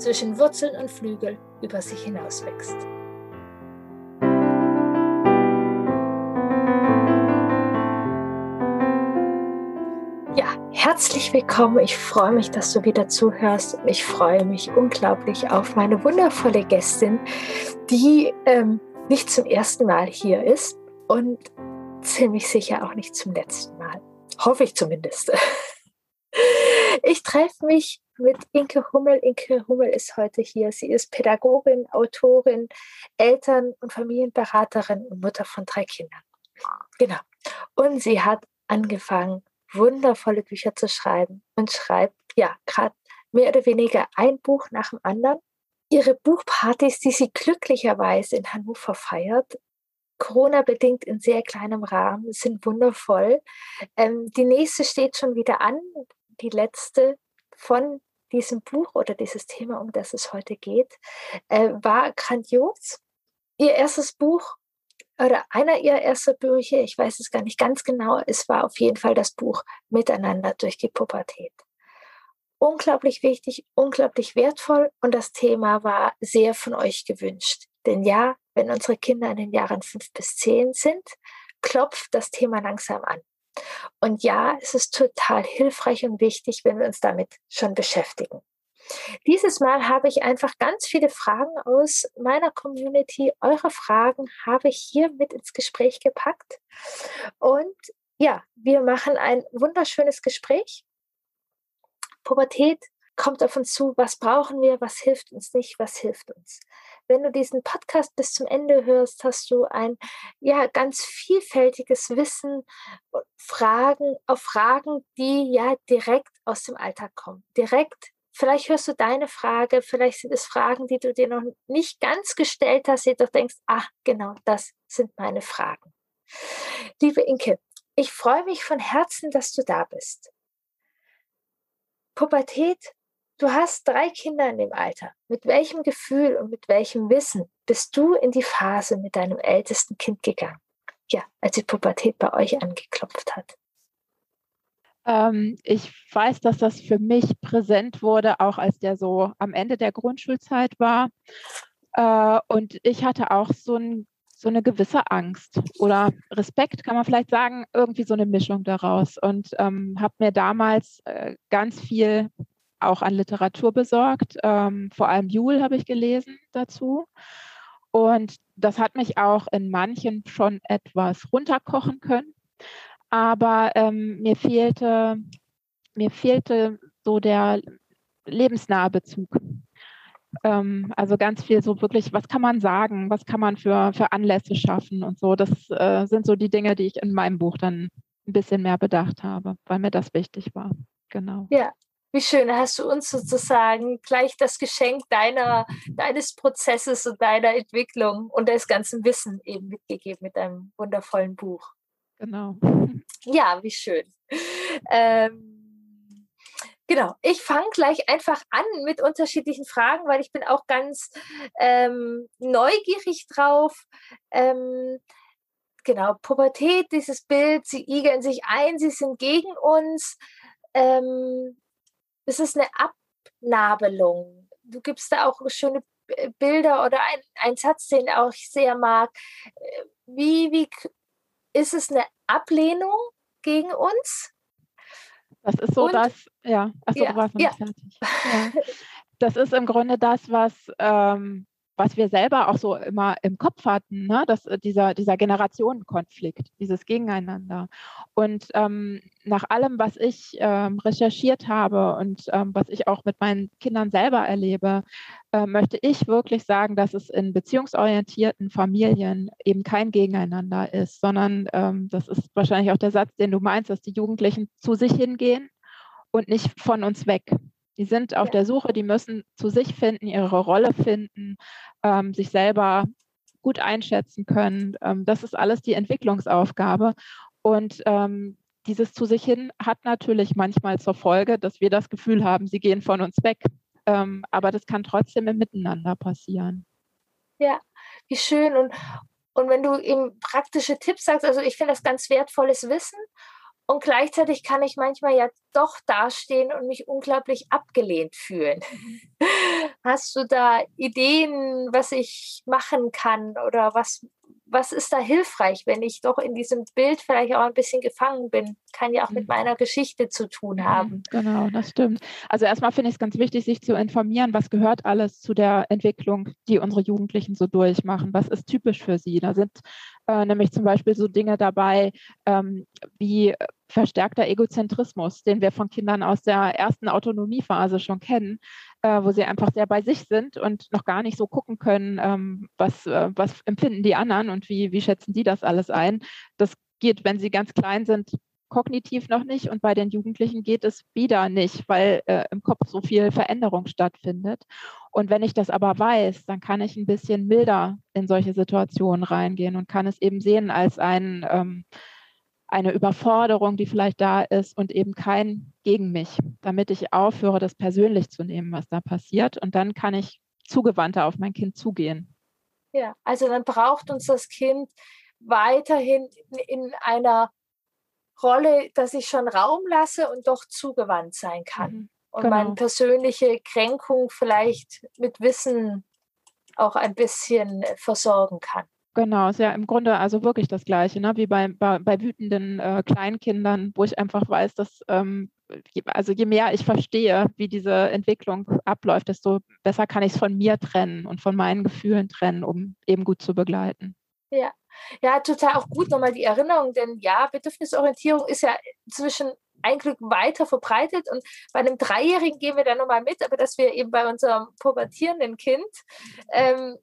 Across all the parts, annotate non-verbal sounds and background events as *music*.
zwischen Wurzeln und Flügel über sich hinaus wächst. Ja, herzlich willkommen. Ich freue mich, dass du wieder zuhörst und ich freue mich unglaublich auf meine wundervolle Gästin, die ähm, nicht zum ersten Mal hier ist und ziemlich sicher auch nicht zum letzten Mal. Hoffe ich zumindest. *laughs* Ich treffe mich mit Inke Hummel. Inke Hummel ist heute hier. Sie ist Pädagogin, Autorin, Eltern- und Familienberaterin und Mutter von drei Kindern. Genau. Und sie hat angefangen, wundervolle Bücher zu schreiben und schreibt, ja, gerade mehr oder weniger ein Buch nach dem anderen. Ihre Buchpartys, die sie glücklicherweise in Hannover feiert, Corona-bedingt in sehr kleinem Rahmen, sind wundervoll. Ähm, die nächste steht schon wieder an, die letzte von diesem Buch oder dieses Thema, um das es heute geht, äh, war grandios. Ihr erstes Buch oder einer ihrer ersten Bücher, ich weiß es gar nicht ganz genau, es war auf jeden Fall das Buch Miteinander durch die Pubertät. Unglaublich wichtig, unglaublich wertvoll und das Thema war sehr von euch gewünscht. Denn ja, wenn unsere Kinder in den Jahren fünf bis zehn sind, klopft das Thema langsam an. Und ja, es ist total hilfreich und wichtig, wenn wir uns damit schon beschäftigen. Dieses Mal habe ich einfach ganz viele Fragen aus meiner Community. Eure Fragen habe ich hier mit ins Gespräch gepackt. Und ja, wir machen ein wunderschönes Gespräch. Pubertät kommt auf uns zu. Was brauchen wir? Was hilft uns nicht? Was hilft uns? Wenn du diesen Podcast bis zum Ende hörst, hast du ein ja ganz vielfältiges Wissen, Fragen auf Fragen, die ja direkt aus dem Alltag kommen. Direkt Vielleicht hörst du deine Frage, vielleicht sind es Fragen, die du dir noch nicht ganz gestellt hast, du denkst, ach genau, das sind meine Fragen. Liebe Inke, ich freue mich von Herzen, dass du da bist. Pubertät Du hast drei Kinder in dem Alter. Mit welchem Gefühl und mit welchem Wissen bist du in die Phase mit deinem ältesten Kind gegangen? Ja, als die Pubertät bei euch angeklopft hat. Ähm, ich weiß, dass das für mich präsent wurde, auch als der so am Ende der Grundschulzeit war. Äh, und ich hatte auch so, ein, so eine gewisse Angst oder Respekt, kann man vielleicht sagen, irgendwie so eine Mischung daraus. Und ähm, habe mir damals äh, ganz viel auch an Literatur besorgt. Ähm, vor allem Jule habe ich gelesen dazu. Und das hat mich auch in manchen schon etwas runterkochen können. Aber ähm, mir fehlte, mir fehlte so der lebensnahe Bezug. Ähm, also ganz viel so wirklich, was kann man sagen, was kann man für, für Anlässe schaffen und so. Das äh, sind so die Dinge, die ich in meinem Buch dann ein bisschen mehr bedacht habe, weil mir das wichtig war. Genau. Ja, wie schön, hast du uns sozusagen gleich das Geschenk deiner, deines Prozesses und deiner Entwicklung und des ganzen Wissen eben mitgegeben mit deinem wundervollen Buch. Genau. Ja, wie schön. Ähm, genau, ich fange gleich einfach an mit unterschiedlichen Fragen, weil ich bin auch ganz ähm, neugierig drauf. Ähm, genau, Pubertät, dieses Bild, sie igeln sich ein, sie sind gegen uns. Ähm, es ist eine Abnabelung. Du gibst da auch schöne Bilder oder ein, ein Satz, den auch ich sehr mag. Äh, wie, wie ist es eine Ablehnung gegen uns? Das ist so Und, das, ja, achso, ja, du warst noch ja. fertig. Ja. Das ist im Grunde das, was ähm, was wir selber auch so immer im Kopf hatten, ne? dass äh, dieser, dieser Generationenkonflikt, dieses Gegeneinander. Und ähm, nach allem, was ich ähm, recherchiert habe und ähm, was ich auch mit meinen Kindern selber erlebe, äh, möchte ich wirklich sagen, dass es in beziehungsorientierten Familien eben kein Gegeneinander ist, sondern ähm, das ist wahrscheinlich auch der Satz, den du meinst, dass die Jugendlichen zu sich hingehen und nicht von uns weg Die sind auf ja. der Suche, die müssen zu sich finden, ihre Rolle finden, ähm, sich selber gut einschätzen können. Ähm, das ist alles die Entwicklungsaufgabe. Und ähm, dieses zu sich hin hat natürlich manchmal zur Folge, dass wir das Gefühl haben, sie gehen von uns weg. Ähm, aber das kann trotzdem im Miteinander passieren. Ja, wie schön. Und, und wenn du eben praktische Tipps sagst, also ich finde das ganz wertvolles Wissen. Und gleichzeitig kann ich manchmal ja doch dastehen und mich unglaublich abgelehnt fühlen. Mhm. Hast du da Ideen, was ich machen kann oder was, was ist da hilfreich, wenn ich doch in diesem Bild vielleicht auch ein bisschen gefangen bin? Kann ja auch mit mhm. meiner Geschichte zu tun mhm, haben. Genau, das stimmt. Also erstmal finde ich es ganz wichtig, sich zu informieren, was gehört alles zu der Entwicklung, die unsere Jugendlichen so durchmachen. Was ist typisch für sie? Da sind äh, nämlich zum Beispiel so Dinge dabei ähm, wie verstärkter Egozentrismus, den wir von Kindern aus der ersten Autonomiephase schon kennen äh, wo sie einfach sehr bei sich sind und noch gar nicht so gucken können, ähm, was, äh, was empfinden die anderen und wie, wie schätzen die das alles ein. Das geht, wenn sie ganz klein sind, kognitiv noch nicht und bei den Jugendlichen geht es wieder nicht, weil äh, im Kopf so viel Veränderung stattfindet. Und wenn ich das aber weiß, dann kann ich ein bisschen milder in solche Situationen reingehen und kann es eben sehen als ein ähm, eine Überforderung, die vielleicht da ist und eben kein gegen mich, damit ich aufhöre, das persönlich zu nehmen, was da passiert. Und dann kann ich zugewandter auf mein Kind zugehen. Ja, also dann braucht uns das Kind weiterhin in einer Rolle, dass ich schon Raum lasse und doch zugewandt sein kann. Mhm, und genau. meine persönliche Kränkung vielleicht mit Wissen auch ein bisschen versorgen kann. Genau, ist ja im Grunde also wirklich das Gleiche, ne? wie bei, bei, bei wütenden äh, Kleinkindern, wo ich einfach weiß, dass, ähm, also je mehr ich verstehe, wie diese Entwicklung abläuft, desto besser kann ich es von mir trennen und von meinen Gefühlen trennen, um eben gut zu begleiten. Ja, ja, total auch gut nochmal die Erinnerung, denn ja, Bedürfnisorientierung ist ja inzwischen ein Glück weiter verbreitet und bei einem Dreijährigen gehen wir da nochmal mit, aber dass wir eben bei unserem pubertierenden Kind ähm,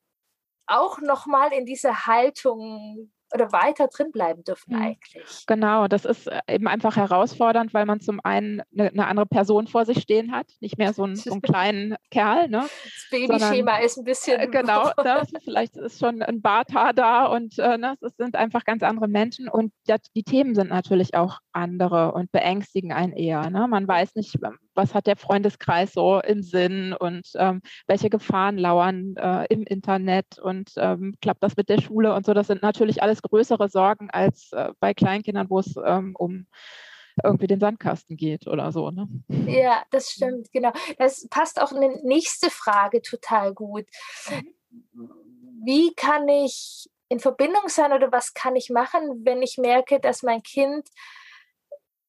auch nochmal in diese Haltung oder weiter drin bleiben dürfen mhm. eigentlich. Genau, das ist äh, eben einfach herausfordernd, weil man zum einen eine, eine andere Person vor sich stehen hat, nicht mehr so einen, so einen *laughs* kleinen Kerl. Ne? Das Babyschema ist ein bisschen. Äh, genau, *laughs* ne? vielleicht ist schon ein Barthaar da und äh, ne? es sind einfach ganz andere Menschen und ja, die Themen sind natürlich auch andere und beängstigen einen eher. Ne? Man weiß nicht, was hat der Freundeskreis so im Sinn und ähm, welche Gefahren lauern äh, im Internet und ähm, klappt das mit der Schule und so. Das sind natürlich alles größere Sorgen als äh, bei Kleinkindern, wo es ähm, um irgendwie den Sandkasten geht oder so. Ne? Ja, das stimmt, genau. Das passt auch eine nächste Frage total gut. Wie kann ich in Verbindung sein oder was kann ich machen, wenn ich merke, dass mein Kind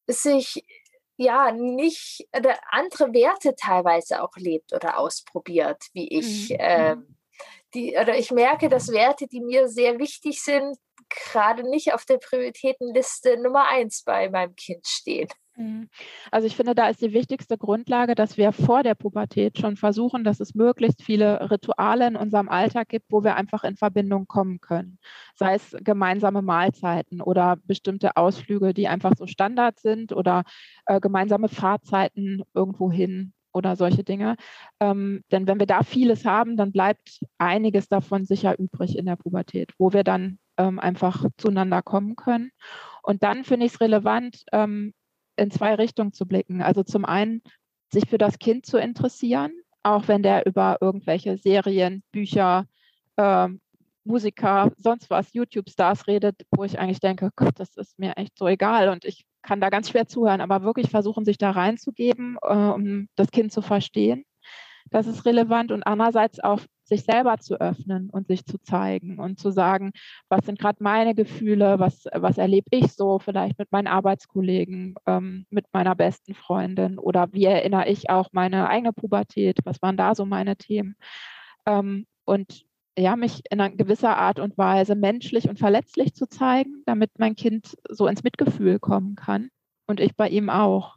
sich ja nicht oder andere Werte teilweise auch lebt oder ausprobiert, wie ich. Mhm. Äh, die, oder ich merke, dass Werte, die mir sehr wichtig sind, gerade nicht auf der Prioritätenliste Nummer eins bei meinem Kind stehen. Mhm. Also ich finde, da ist die wichtigste Grundlage, dass wir vor der Pubertät schon versuchen, dass es möglichst viele Rituale in unserem Alltag gibt, wo wir einfach in Verbindung kommen können. Sei es gemeinsame Mahlzeiten oder bestimmte Ausflüge, die einfach so Standard sind oder äh, gemeinsame Fahrzeiten irgendwo hin oder solche Dinge. Ähm, denn wenn wir da vieles haben, dann bleibt einiges davon sicher übrig in der Pubertät, wo wir dann ähm, einfach zueinander kommen können. Und dann finde ich es relevant, ähm, in zwei Richtungen zu blicken. Also zum einen, sich für das Kind zu interessieren, auch wenn der über irgendwelche Serien, Bücher, äh, Musiker, sonst was, YouTube-Stars redet, wo ich eigentlich denke, Gott, das ist mir echt so egal und ich kann da ganz schwer zuhören, aber wirklich versuchen, sich da reinzugeben, äh, um das Kind zu verstehen. Das ist relevant und andererseits auch sich selber zu öffnen und sich zu zeigen und zu sagen, was sind gerade meine Gefühle, was, was erlebe ich so vielleicht mit meinen Arbeitskollegen, ähm, mit meiner besten Freundin oder wie erinnere ich auch meine eigene Pubertät, was waren da so meine Themen. Ähm, und ja, mich in einer gewisser Art und Weise menschlich und verletzlich zu zeigen, damit mein Kind so ins Mitgefühl kommen kann und ich bei ihm auch.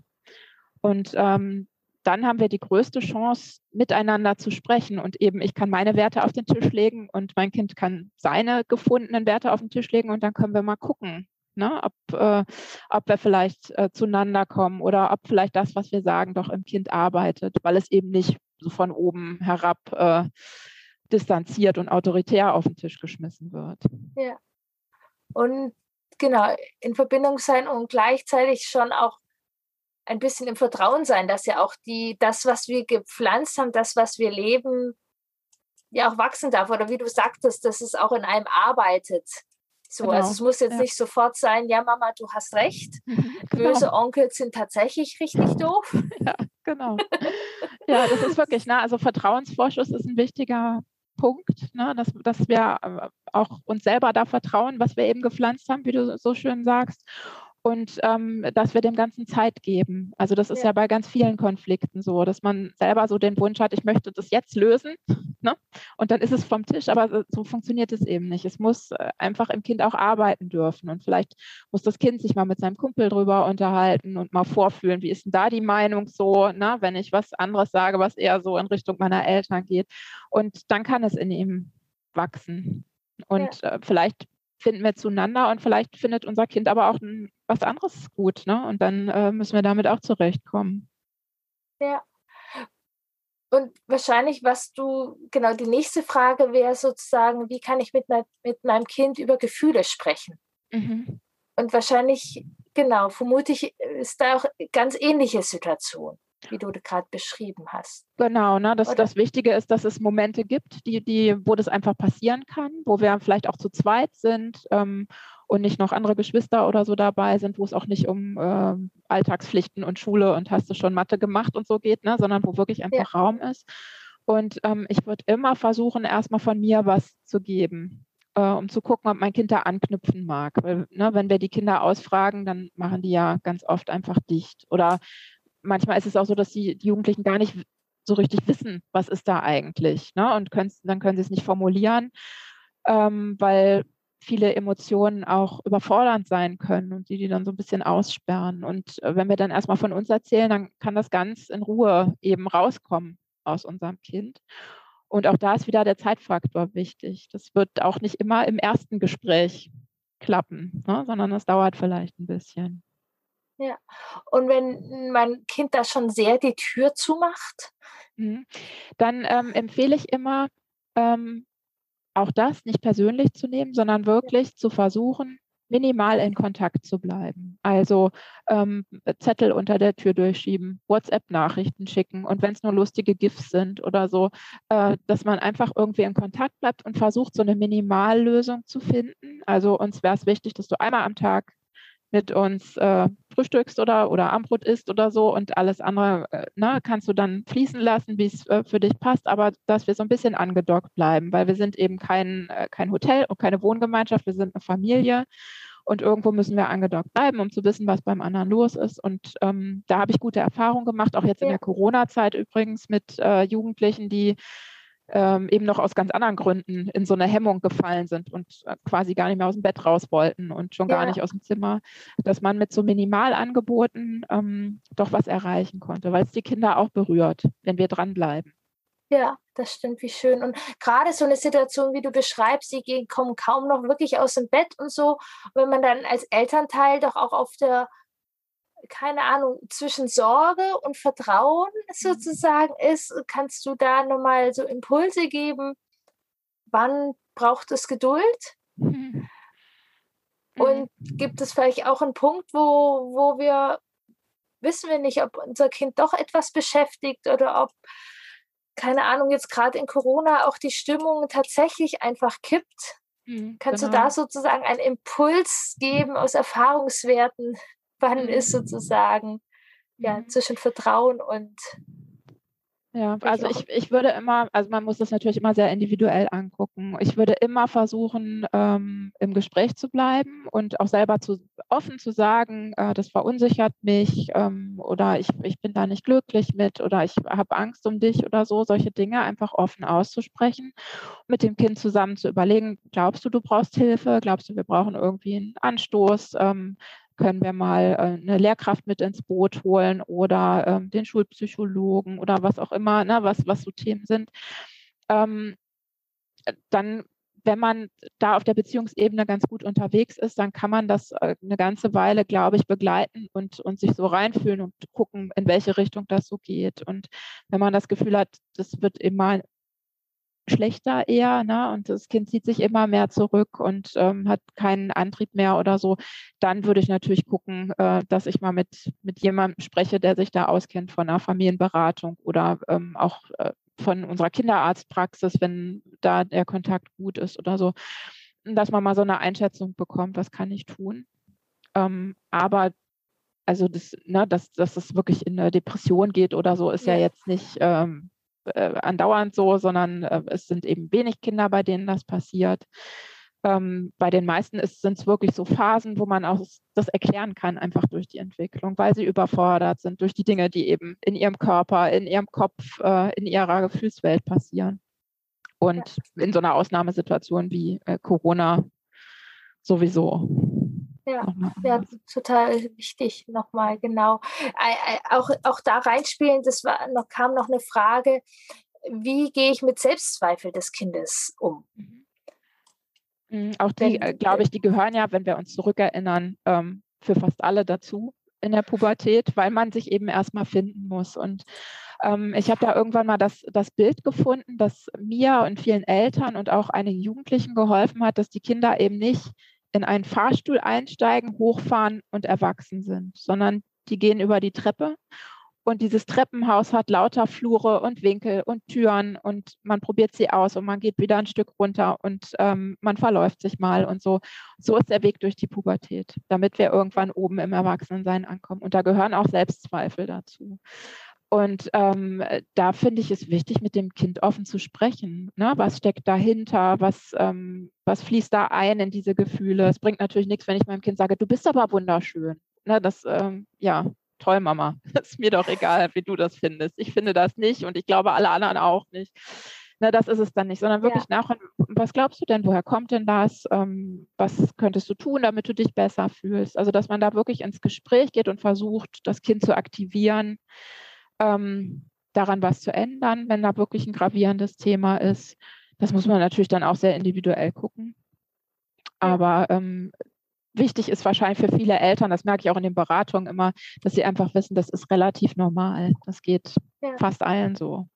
Und ähm, dann haben wir die größte Chance, miteinander zu sprechen. Und eben, ich kann meine Werte auf den Tisch legen und mein Kind kann seine gefundenen Werte auf den Tisch legen und dann können wir mal gucken, Ne? Ob, äh, ob wir vielleicht äh, zueinander kommen oder ob vielleicht das, was wir sagen, doch im Kind arbeitet, weil es eben nicht so von oben herab äh, distanziert und autoritär auf den Tisch geschmissen wird. Ja. Und genau, in Verbindung sein und gleichzeitig schon auch ein bisschen im Vertrauen sein, dass ja auch die, das, was wir gepflanzt haben, das, was wir leben, ja auch wachsen darf. Oder wie du sagtest, dass es auch in einem arbeitet. So, also genau. also es muss jetzt ja. nicht sofort sein, ja Mama, du hast recht. *laughs* genau. Böse Onkels sind tatsächlich richtig doof. *laughs* Ja, genau. ja, das ist wirklich, ne? Also Vertrauensvorschuss ist ein wichtiger Punkt, ne? dass, dass wir äh, auch uns selber da vertrauen, was wir eben gepflanzt haben, wie du so schön sagst und ähm, dass wir dem Ganzen Zeit geben. Also das ist ja. ja. bei ganz vielen Konflikten so, dass man selber so den Wunsch hat, ich möchte das jetzt lösen *laughs* ne? und dann ist es vom Tisch, aber so funktioniert es eben nicht. Es muss äh, einfach im Kind auch arbeiten dürfen und vielleicht muss das Kind sich mal mit seinem Kumpel drüber unterhalten und mal vorfühlen, wie ist denn da die Meinung so, ne? wenn ich was anderes sage, was eher so in Richtung meiner Eltern geht und dann kann es in ihm wachsen. Und ja. äh, vielleicht finden wir zueinander und vielleicht findet unser Kind aber auch ein, was anderes gut. Ne? Und dann äh, müssen wir damit auch zurechtkommen. Ja. Und wahrscheinlich, was du, genau, die nächste Frage wäre sozusagen, wie kann ich mit, mein, mit meinem Kind über Gefühle sprechen? Mhm. Und wahrscheinlich, genau, vermute ich, ist da auch ganz ähnliche Situation wie du gerade beschrieben hast. Genau, ne, das, das Wichtige ist, dass es Momente gibt, die, die, wo das einfach passieren kann, wo wir vielleicht auch zu zweit sind ähm, und nicht noch andere Geschwister oder so dabei sind, wo es auch nicht um äh, Alltagspflichten und Schule und hast du schon Mathe gemacht und so geht, ne, sondern wo wirklich einfach ja. Raum ist. Und ähm, ich würde immer versuchen, erstmal von mir was zu geben. Äh, um zu gucken, ob mein Kind da anknüpfen mag. Weil, ne, wenn wir die Kinder ausfragen, dann machen die ja ganz oft einfach dicht. Oder manchmal ist es auch so, dass die, die Jugendlichen gar nicht so richtig wissen, was ist da eigentlich. Ne? Und dann können sie es nicht formulieren, ähm, weil viele Emotionen auch überfordernd sein können und die die dann so ein bisschen aussperren. Und äh, wenn wir dann erstmal von uns erzählen, dann kann das ganz in Ruhe eben rauskommen aus unserem Kind. Und auch da ist wieder der Zeitfaktor wichtig. Das wird auch nicht immer im ersten Gespräch klappen, ne? sondern es dauert vielleicht ein bisschen. Ja. Und wenn mein Kind da schon sehr die Tür zumacht? Mhm. Dann ähm, empfehle ich immer, ähm, auch das nicht persönlich zu nehmen, sondern wirklich zu versuchen, minimal in Kontakt zu bleiben. Also ähm, Zettel unter der Tür durchschieben, WhatsApp-Nachrichten schicken und wenn es nur lustige GIFs sind oder so, äh, dass man einfach irgendwie in Kontakt bleibt und versucht, so eine Minimallösung zu finden. Also uns wäre es wichtig, dass du einmal am Tag mit uns äh, frühstückst oder, oder Armbrot isst oder so und alles andere äh, ne, kannst du dann fließen lassen, wie es äh, für dich passt, aber dass wir so ein bisschen angedockt bleiben, weil wir sind eben kein, äh, kein Hotel und keine Wohngemeinschaft, wir sind eine Familie und irgendwo müssen wir angedockt bleiben, um zu wissen, was beim anderen los ist. Und ähm, da habe ich gute Erfahrungen gemacht, auch jetzt in der Corona-Zeit übrigens mit äh, Jugendlichen, die ähm, eben noch aus ganz anderen Gründen in so eine Hemmung gefallen sind und äh, quasi gar nicht mehr aus dem Bett raus wollten und schon ja. gar nicht aus dem Zimmer, dass man mit so Minimalangeboten ähm, doch was erreichen konnte, weil es die Kinder auch berührt, wenn wir dranbleiben. Ja, das stimmt, wie schön. Und gerade so eine Situation, wie du beschreibst, die gehen, kommen kaum noch wirklich aus dem Bett und so. Wenn man dann als Elternteil doch auch auf der keine Ahnung, zwischen Sorge und Vertrauen mhm. sozusagen ist, kannst du da nochmal so Impulse geben, wann braucht es Geduld? Mhm. Und gibt es vielleicht auch einen Punkt, wo, wo wir, wissen wir nicht, ob unser Kind doch etwas beschäftigt oder ob, keine Ahnung, jetzt gerade in Corona auch die Stimmung tatsächlich einfach kippt? Mhm, Kannst genau. du da sozusagen einen Impuls geben aus Erfahrungswerten? Wann ist sozusagen ja mhm. zwischen Vertrauen und ja, also ich, ich würde immer, also man muss das natürlich immer sehr individuell angucken. Ich würde immer versuchen, ähm, im Gespräch zu bleiben und auch selber zu, offen zu sagen, äh, das verunsichert mich ähm, oder ich, ich bin da nicht glücklich mit oder ich habe Angst um dich oder so, solche Dinge einfach offen auszusprechen, mit dem Kind zusammen zu überlegen, glaubst du, du brauchst Hilfe, glaubst du, wir brauchen irgendwie einen Anstoß, ähm, können wir mal äh, eine Lehrkraft mit ins Boot holen oder ähm, den Schulpsychologen oder was auch immer, ne, was, was so Themen sind. Ähm, dann wenn man da auf der Beziehungsebene ganz gut unterwegs ist, dann kann man das äh, eine ganze Weile, glaube ich, begleiten und, und sich so reinfühlen und gucken, in welche Richtung das so geht. Und wenn man das Gefühl hat, das wird immer schlechter eher, ne? Und das Kind zieht sich immer mehr zurück und ähm, hat keinen Antrieb mehr oder so, dann würde ich natürlich gucken, äh, dass ich mal mit, mit jemandem spreche, der sich da auskennt von einer Familienberatung oder ähm, auch äh, von unserer Kinderarztpraxis, wenn da der Kontakt gut ist oder so, dass man mal so eine Einschätzung bekommt, was kann ich tun. Ähm, aber also das, ne, dass, dass es wirklich in eine Depression geht oder so, ist ja, ja jetzt nicht ähm, äh, andauernd so, sondern äh, es sind eben wenig Kinder, bei denen das passiert. Ähm, bei den meisten sind es wirklich so Phasen, wo man auch das erklären kann, einfach durch die Entwicklung, weil sie überfordert sind durch die Dinge, die eben in ihrem Körper, in ihrem Kopf, äh, in ihrer Gefühlswelt passieren. Und ja. in so einer Ausnahmesituation wie äh, Corona sowieso. Ja, ja, total wichtig nochmal, genau. Auch, auch da reinspielen, das war noch, kam noch eine Frage, wie gehe ich mit Selbstzweifel des Kindes um? Mhm. Mhm, auch die, äh, glaube ich, die gehören ja, wenn wir uns zurückerinnern, ähm, für fast alle dazu in der Pubertät, weil man sich eben erstmal finden muss. Und ähm, ich habe da irgendwann mal das, das Bild gefunden, das mir und vielen Eltern und auch einigen Jugendlichen geholfen hat, dass die Kinder eben nicht in einen Fahrstuhl einsteigen, hochfahren und erwachsen sind, sondern die gehen über die Treppe und dieses Treppenhaus hat lauter Flure und Winkel und Türen und man probiert sie aus und man geht wieder ein Stück runter und ähm, man verläuft sich mal und so. So ist der Weg durch die Pubertät, damit wir irgendwann oben im Erwachsenensein ankommen. Und da gehören auch Selbstzweifel dazu. Und ähm, da finde ich es wichtig, mit dem Kind offen zu sprechen. Ne? Was steckt dahinter? Was, ähm, was fließt da ein in diese Gefühle? Es bringt natürlich nichts, wenn ich meinem Kind sage, du bist aber wunderschön. Ne? Das, ähm, ja, toll, Mama. *laughs* Ist mir doch egal, wie du das findest. Ich finde das nicht und ich glaube alle anderen auch nicht. Na, das ist es dann nicht, sondern wirklich ja. nach, was glaubst du denn, woher kommt denn das? Ähm, was könntest du tun, damit du dich besser fühlst? Also, dass man da wirklich ins Gespräch geht und versucht, das Kind zu aktivieren, ähm, daran was zu ändern, wenn da wirklich ein gravierendes Thema ist. Das muss man natürlich dann auch sehr individuell gucken. Aber ähm, wichtig ist wahrscheinlich für viele Eltern, das merke ich auch in den Beratungen immer, dass sie einfach wissen, das ist relativ normal. Das geht ja. fast allen so.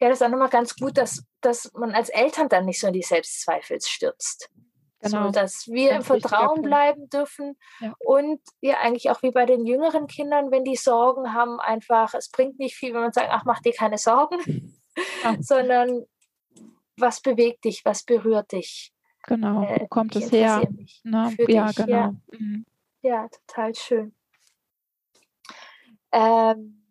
Ja, das ist auch nochmal ganz gut, dass, dass man als Eltern dann nicht so in die Selbstzweifel stürzt. Genau. So, dass wir ganz im Vertrauen bleiben dürfen ja. und ja eigentlich auch wie bei den jüngeren Kindern, wenn die Sorgen haben, einfach, es bringt nicht viel, wenn man sagt, ach, mach dir keine Sorgen, ja. *laughs* sondern was bewegt dich, was berührt dich. Genau, äh, wo kommt es her? Ne? Ja, dich, genau. Ja. Mhm. ja. total schön. Ähm,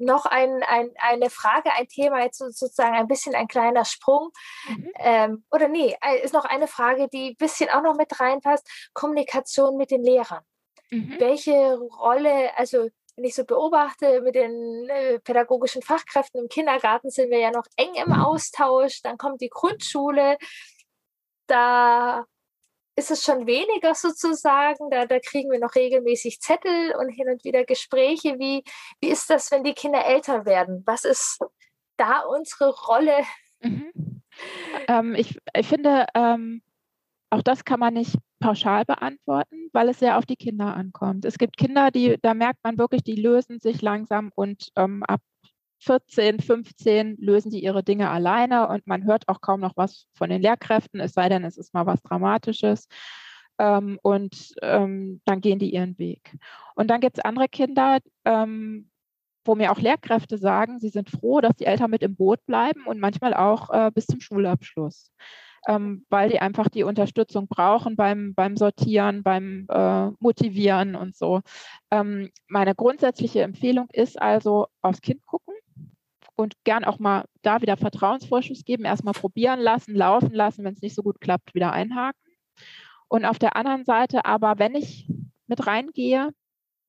noch ein, ein, eine Frage, ein Thema, jetzt sozusagen ein bisschen ein kleiner Sprung. Mhm. Ähm, oder nee, ist noch eine Frage, die ein bisschen auch noch mit reinpasst. Kommunikation mit den Lehrern. Mhm. Welche Rolle, also wenn ich so beobachte, mit den äh, pädagogischen Fachkräften im Kindergarten sind wir ja noch eng im Austausch. Dann kommt die Grundschule da ist es schon weniger sozusagen. Da, da kriegen wir noch regelmäßig Zettel und hin und wieder Gespräche. Wie, wie ist das, wenn die Kinder älter werden? Was ist da unsere Rolle? Mhm. Ähm, ich, ich finde, ähm, auch das kann man nicht pauschal beantworten, weil es sehr auf die Kinder ankommt. Es gibt Kinder, die, da merkt man wirklich, die lösen sich langsam und ähm, ab 14, 15 lösen die ihre Dinge alleine und man hört auch kaum noch was von den Lehrkräften, es sei denn, es ist mal was Dramatisches. Ähm, und ähm, dann gehen die ihren Weg. Und dann gibt es andere Kinder, ähm, wo mir auch Lehrkräfte sagen, sie sind froh, dass die Eltern mit im Boot bleiben und manchmal auch äh, bis zum Schulabschluss. Ähm, weil die einfach die Unterstützung brauchen beim, beim Sortieren, beim äh, Motivieren und so. Ähm, meine grundsätzliche Empfehlung ist also aufs Kind gucken und gern auch mal da wieder Vertrauensvorschuss geben, erstmal probieren lassen, laufen lassen, wenn es nicht so gut klappt, wieder einhaken. Und auf der anderen Seite aber, wenn ich mit reingehe,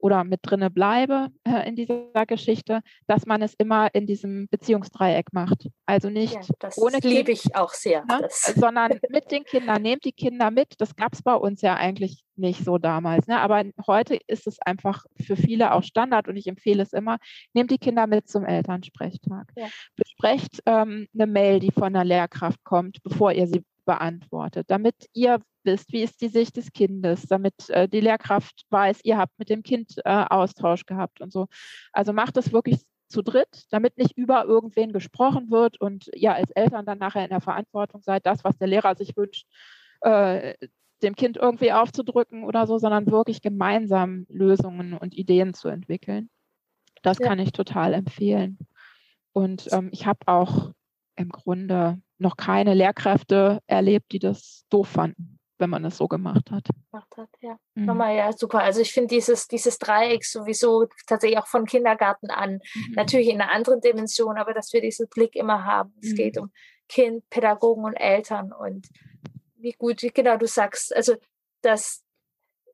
oder mit drinne bleibe äh, in dieser Geschichte, dass man es immer in diesem Beziehungsdreieck macht. Also nicht ja, das ohne liebe ich auch sehr, ne, *laughs* sondern mit den Kindern. Nehmt die Kinder mit. Das gab es bei uns ja eigentlich nicht so damals. Ne? Aber heute ist es einfach für viele auch Standard und ich empfehle es immer. Nehmt die Kinder mit zum Elternsprechtag. Ja. Besprecht ähm, eine Mail, die von der Lehrkraft kommt, bevor ihr sie beantwortet, damit ihr wisst, wie ist die Sicht des Kindes, damit äh, die Lehrkraft weiß, ihr habt mit dem Kind äh, Austausch gehabt und so. Also macht es wirklich zu dritt, damit nicht über irgendwen gesprochen wird und ihr als Eltern dann nachher in der Verantwortung seid, das, was der Lehrer sich wünscht, äh, dem Kind irgendwie aufzudrücken oder so, sondern wirklich gemeinsam Lösungen und Ideen zu entwickeln. Das ja. kann ich total empfehlen. Und ähm, ich habe auch im Grunde noch keine Lehrkräfte erlebt, die das doof fanden, wenn man es so gemacht hat. Gemacht hat, ja. Mhm. Nochmal, ja, super. Also ich finde dieses, dieses Dreieck sowieso tatsächlich auch von Kindergarten an, mhm. natürlich in einer anderen Dimension, aber dass wir diesen Blick immer haben. Es mhm. geht um Kind, Pädagogen und Eltern und wie gut, genau, du sagst, also das,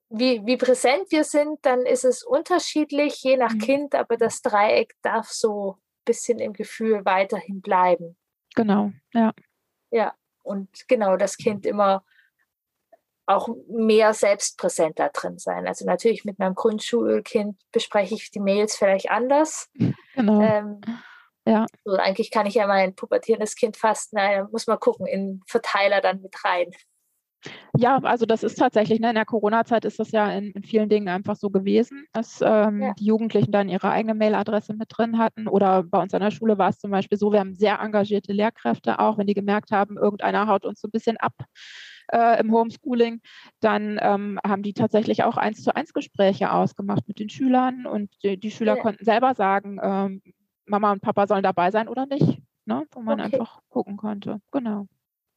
wie, wie präsent wir sind, dann ist es unterschiedlich, je nach mhm. Kind, aber das Dreieck darf so ein bisschen im Gefühl weiterhin bleiben. Genau, ja. Ja, und genau, das Kind immer auch mehr selbstpräsent da drin sein. Also natürlich mit meinem Grundschulkind bespreche ich die Mails vielleicht anders. Genau. Ähm, ja. So, eigentlich kann ich ja mein pubertierendes Kind fast, naja, muss man gucken, in Verteiler dann mit rein. Ja, also das ist tatsächlich, ne, in der Corona-Zeit ist das ja in, in, vielen Dingen einfach so gewesen, dass ähm, ja. die Jugendlichen dann ihre eigene Mailadresse mit drin hatten. Oder bei uns an der Schule war es zum Beispiel so, wir haben sehr engagierte Lehrkräfte auch, wenn die gemerkt haben, irgendeiner haut uns so ein bisschen ab. Äh, im Homeschooling, dann ähm, haben die tatsächlich auch eins zu eins Gespräche ausgemacht mit den Schülern und die, die Schüler ja. konnten selber sagen, ähm, Mama und Papa sollen dabei sein oder nicht, ne? wo man okay. einfach gucken konnte. Genau.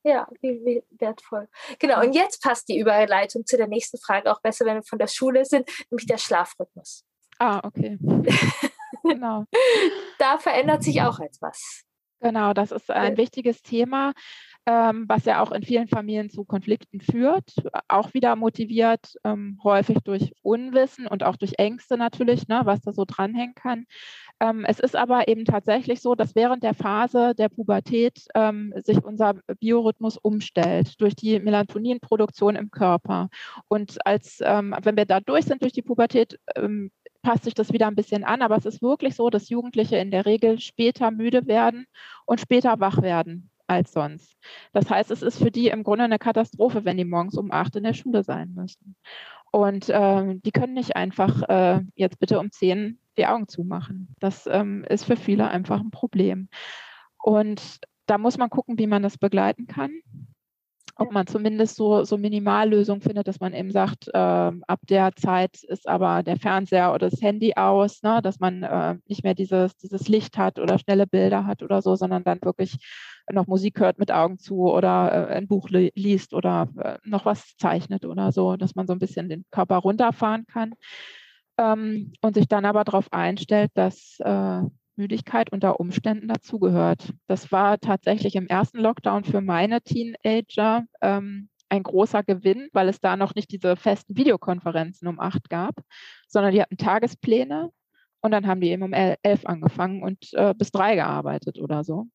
Ja, wie, wie, wertvoll. Genau, und jetzt passt die Überleitung zu der nächsten Frage auch besser, wenn wir von der Schule sind, nämlich der Schlafrhythmus. Ah, okay. genau. *laughs* da verändert sich auch etwas. Genau, das ist ein wichtiges Thema, ähm, was ja auch in vielen Familien zu Konflikten führt, auch wieder motiviert, ähm, häufig durch Unwissen und auch durch Ängste natürlich, ne, was da so dranhängen kann. Ähm, es ist aber eben tatsächlich so, dass während der Phase der Pubertät ähm, sich unser Biorhythmus umstellt durch die Melatoninproduktion im Körper. Und als ähm, wenn wir da durch sind durch die Pubertät, ähm, passt sich das wieder ein bisschen an. Aber es ist wirklich so, dass Jugendliche in der Regel später müde werden und später wach werden als sonst. Das heißt, es ist für die im Grunde eine Katastrophe, wenn die morgens um acht in der Schule sein müssen. Und ähm, die können nicht einfach äh, jetzt bitte um zehn die Augen zumachen. Das ähm, ist für viele einfach ein Problem. Und da muss man gucken, wie man das begleiten kann. Ob man zumindest so, so Minimallösungen findet, dass man eben sagt, äh, ab der Zeit ist aber der Fernseher oder das Handy aus, ne? dass man äh, nicht mehr dieses, dieses Licht hat oder schnelle Bilder hat oder so, sondern dann wirklich noch Musik hört mit Augen zu oder äh, ein Buch li liest oder äh, noch was zeichnet oder so, dass man so ein bisschen den Körper runterfahren kann ähm, und sich dann aber darauf einstellt, dass äh, Müdigkeit unter Umständen dazugehört. Das war tatsächlich im ersten Lockdown für meine Teenager ähm, ein großer Gewinn, weil es da noch nicht diese festen Videokonferenzen um acht gab, sondern die hatten Tagespläne und dann haben die eben um elf angefangen und äh, bis drei gearbeitet oder so.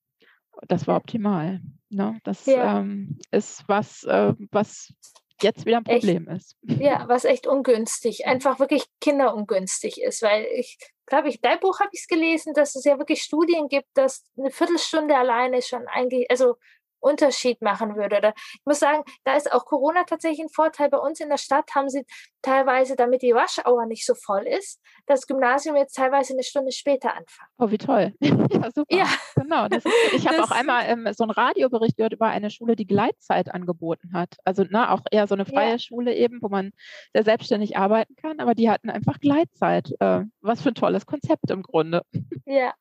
Das war optimal. Ne? Das ja. ähm, ist was, äh, was jetzt wieder ein Problem echt, ist. Ja, *laughs* was echt ungünstig, einfach wirklich kinderungünstig ist, weil ich glaube, ich, dein Buch habe ich es gelesen, dass es ja wirklich Studien gibt, dass eine Viertelstunde alleine schon eigentlich, also Unterschied machen würde. Oder ich muss sagen, da ist auch Corona tatsächlich ein Vorteil. Bei uns in der Stadt haben sie teilweise, damit die Rush-Hour nicht so voll ist, das Gymnasium jetzt teilweise eine Stunde später anfangen. Oh, wie toll. *laughs* ja, super. Ja. Genau. Ist, ich habe auch einmal ähm, so einen Radiobericht gehört über eine Schule, die Gleitzeit angeboten hat. Also na, auch eher so eine freie ja. Schule eben, wo man sehr selbstständig arbeiten kann, aber die hatten einfach Gleitzeit. Äh, was für ein tolles Konzept im Grunde. Ja,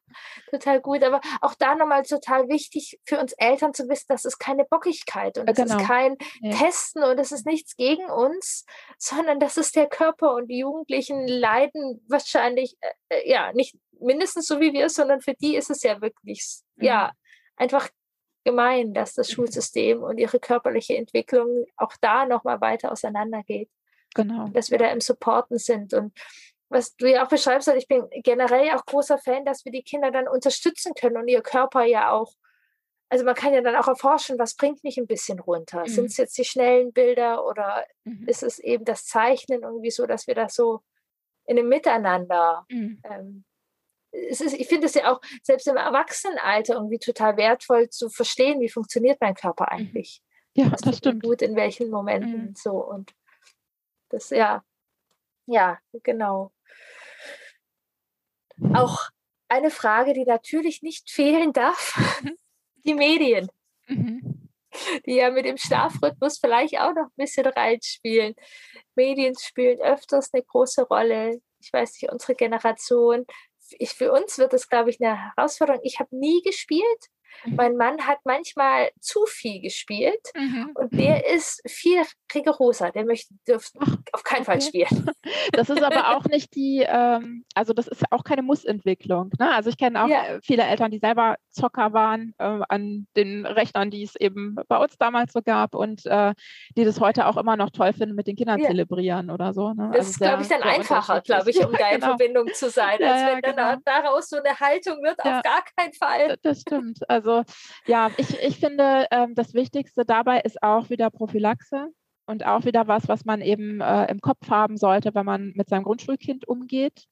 total gut. Aber auch da nochmal total wichtig für uns Eltern zu wissen, das ist keine Bockigkeit und es genau. ist kein ja. Testen und es ist nichts gegen uns, sondern das ist der Körper und die Jugendlichen leiden wahrscheinlich, äh, äh ja, nicht mindestens so wie wir, sondern für die ist es ja wirklich, mhm. ja, einfach gemein, dass das mhm. Schulsystem und ihre körperliche Entwicklung auch da nochmal weiter auseinandergeht. Genau. Dass wir da im Supporten sind und was du ja auch beschreibst, ich bin generell auch großer Fan, dass wir die Kinder dann unterstützen können und ihr Körper ja auch also man kann ja dann auch erforschen, was bringt mich ein bisschen runter? Mhm. Sind es jetzt die schnellen Bilder oder mhm. ist es eben das Zeichnen irgendwie so, dass wir das so in einem Miteinander mhm. ähm, es ist, ich finde es ja auch selbst im Erwachsenenalter irgendwie total wertvoll zu verstehen, wie funktioniert mein Körper mhm. eigentlich. Ja, was das stimmt. Gut, in welchen Momenten mhm. so und das ja, ja, genau. Auch eine Frage, die natürlich nicht fehlen darf. Die Medien, mhm. die ja mit dem Schlafrhythmus vielleicht auch noch ein bisschen reinspielen. Medien spielen öfters eine große Rolle. Ich weiß nicht, unsere Generation. Ich, für uns wird das, glaube ich, eine Herausforderung. Ich habe nie gespielt. Mhm. Mein Mann hat manchmal zu viel gespielt mhm. und der ist viel rigoroser. Der möchte auf keinen Fall spielen. *laughs* Das ist aber auch nicht die, ähm, also das ist auch keine Mussentwicklung. Ne? Also ich kenne auch ja. viele Eltern, die selber Zocker waren äh, an den Rechnern, die es eben bei uns damals so gab und äh, die das heute auch immer noch toll finden, mit den Kindern ja. zelebrieren oder so. Ne? Das also ist, glaube ich, dann einfacher, glaube ich, um *laughs* da in genau. Verbindung zu sein, als ja, wenn dann genau. daraus so eine Haltung wird, auf gar keinen Fall. Das stimmt. Also also ja, ich, ich finde, ähm, das Wichtigste dabei ist auch wieder Prophylaxe und auch wieder was, was man eben äh, im Kopf haben sollte, wenn man mit seinem Grundschulkind umgeht.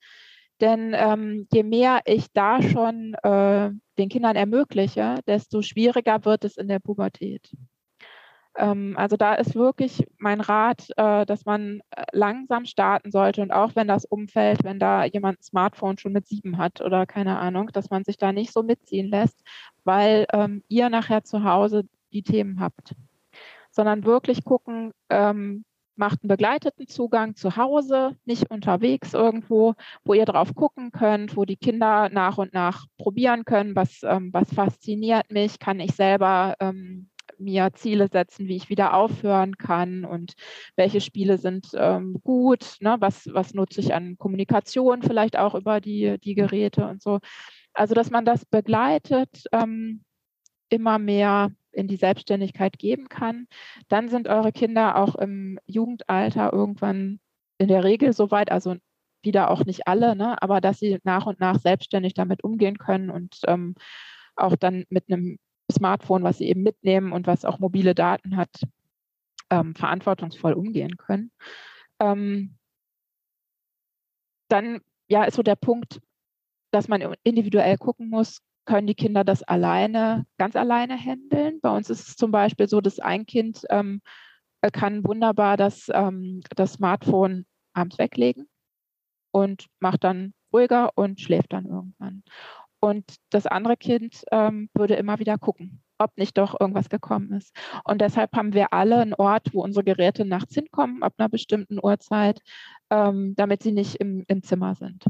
Denn ähm, je mehr ich da schon äh, den Kindern ermögliche, desto schwieriger wird es in der Pubertät. Ähm, also da ist wirklich mein Rat, äh, dass man äh, langsam starten sollte und auch wenn das umfällt, wenn da jemand ein Smartphone schon mit sieben hat oder keine Ahnung, dass man sich da nicht so mitziehen lässt, weil ähm, ihr nachher zu Hause die Themen habt, sondern wirklich gucken, ähm, macht einen begleiteten Zugang zu Hause, nicht unterwegs irgendwo, wo ihr drauf gucken könnt, wo die Kinder nach und nach probieren können, was, was fasziniert mich, kann ich selber ähm, mir Ziele setzen, wie ich wieder aufhören kann und welche Spiele sind ähm, gut, ne? was, was nutze ich an Kommunikation vielleicht auch über die, die Geräte und so. Also, dass man das begleitet, ähm, immer mehr in die Selbstständigkeit geben kann. Dann sind eure Kinder auch im Jugendalter irgendwann in der Regel soweit, also wieder auch nicht alle, ne, aber dass sie nach und nach selbstständig damit umgehen können und ähm, auch dann mit einem Smartphone, was sie eben mitnehmen und was auch mobile Daten hat, ähm, verantwortungsvoll umgehen können. Ähm, dann ja, ist so der Punkt, dass man individuell gucken muss, können die Kinder das alleine, ganz alleine handeln. Bei uns ist es zum Beispiel so, dass ein Kind ähm, kann wunderbar das, ähm, das Smartphone abends weglegen und macht dann ruhiger und schläft dann irgendwann. Und das andere Kind ähm, würde immer wieder gucken, ob nicht doch irgendwas gekommen ist. Und deshalb haben wir alle einen Ort, wo unsere Geräte nachts hinkommen, ab einer bestimmten Uhrzeit, ähm, damit sie nicht im, im Zimmer sind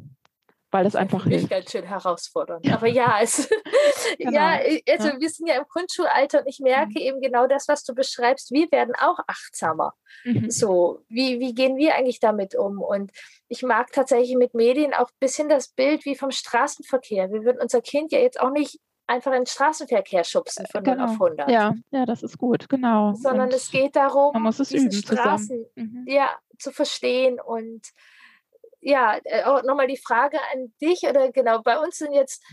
weil das, das einfach hilft. ganz schön herausfordernd. Aber ja, es, *laughs* genau. ja, also ja. wir sind ja im Grundschulalter und ich merke mhm. eben genau das, was du beschreibst. Wir werden auch achtsamer. Mhm. So, wie, wie gehen wir eigentlich damit um? Und ich mag tatsächlich mit Medien auch ein bisschen das Bild wie vom Straßenverkehr. Wir würden unser Kind ja jetzt auch nicht einfach in den Straßenverkehr schubsen von genau. 0 auf 100. Ja, ja, das ist gut, genau. Sondern und es geht darum, man muss es diese üben Straßen mhm. ja, zu verstehen und ja, äh, nochmal die Frage an dich oder genau, bei uns sind jetzt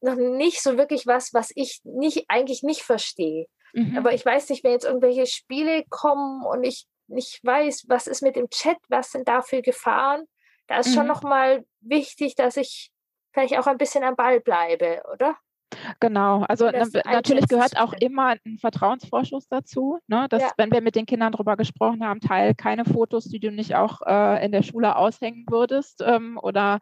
noch nicht so wirklich was, was ich nicht, eigentlich nicht verstehe. Mhm. Aber ich weiß nicht, wenn jetzt irgendwelche Spiele kommen und ich nicht weiß, was ist mit dem Chat, was sind da für Gefahren, da ist mhm. schon nochmal wichtig, dass ich vielleicht auch ein bisschen am Ball bleibe, oder? Genau, also natürlich gehört auch immer ein Vertrauensvorschuss dazu, ne? dass, ja. wenn wir mit den Kindern darüber gesprochen haben, teil keine Fotos, die du nicht auch äh, in der Schule aushängen würdest ähm, oder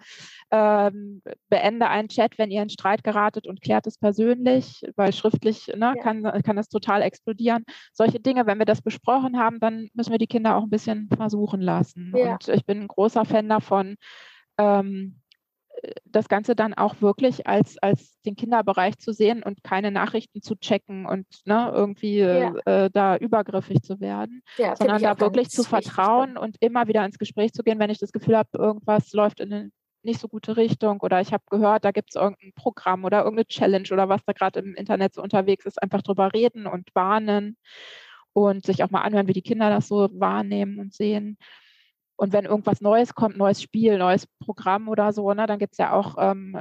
ähm, beende einen Chat, wenn ihr in Streit geratet und klärt es persönlich, weil schriftlich ne, ja. kann, kann das total explodieren. Solche Dinge, wenn wir das besprochen haben, dann müssen wir die Kinder auch ein bisschen versuchen lassen. Ja. Und ich bin ein großer Fan davon, ähm, das Ganze dann auch wirklich als, als den Kinderbereich zu sehen und keine Nachrichten zu checken und ne, irgendwie ja. äh, da übergriffig zu werden, ja, sondern da wirklich zu vertrauen und immer wieder ins Gespräch zu gehen, wenn ich das Gefühl habe, irgendwas läuft in eine nicht so gute Richtung oder ich habe gehört, da gibt es irgendein Programm oder irgendeine Challenge oder was da gerade im Internet so unterwegs ist, einfach drüber reden und warnen und sich auch mal anhören, wie die Kinder das so wahrnehmen und sehen Und wenn irgendwas Neues kommt, neues Spiel, neues Programm oder so, ne, dann gibt es ja auch ähm,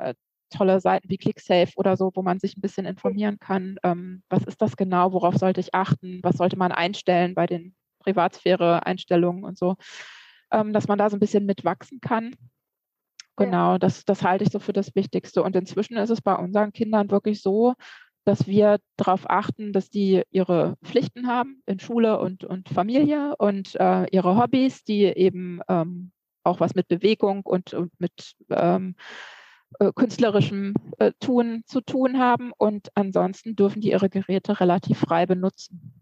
tolle Seiten wie ClickSafe oder so, wo man sich ein bisschen informieren kann. Ähm, was ist das genau? Worauf sollte ich achten? Was sollte man einstellen bei den Privatsphäre-Einstellungen und so, ähm, dass man da so ein bisschen mitwachsen kann. Genau, ja. das, das halte ich so für das Wichtigste. Und inzwischen ist es bei unseren Kindern wirklich so, dass wir darauf achten, dass die ihre Pflichten haben in Schule und, und Familie und äh, ihre Hobbys, die eben ähm, auch was mit Bewegung und, und mit ähm, äh, künstlerischem äh, Tun zu tun haben. Und ansonsten dürfen die ihre Geräte relativ frei benutzen.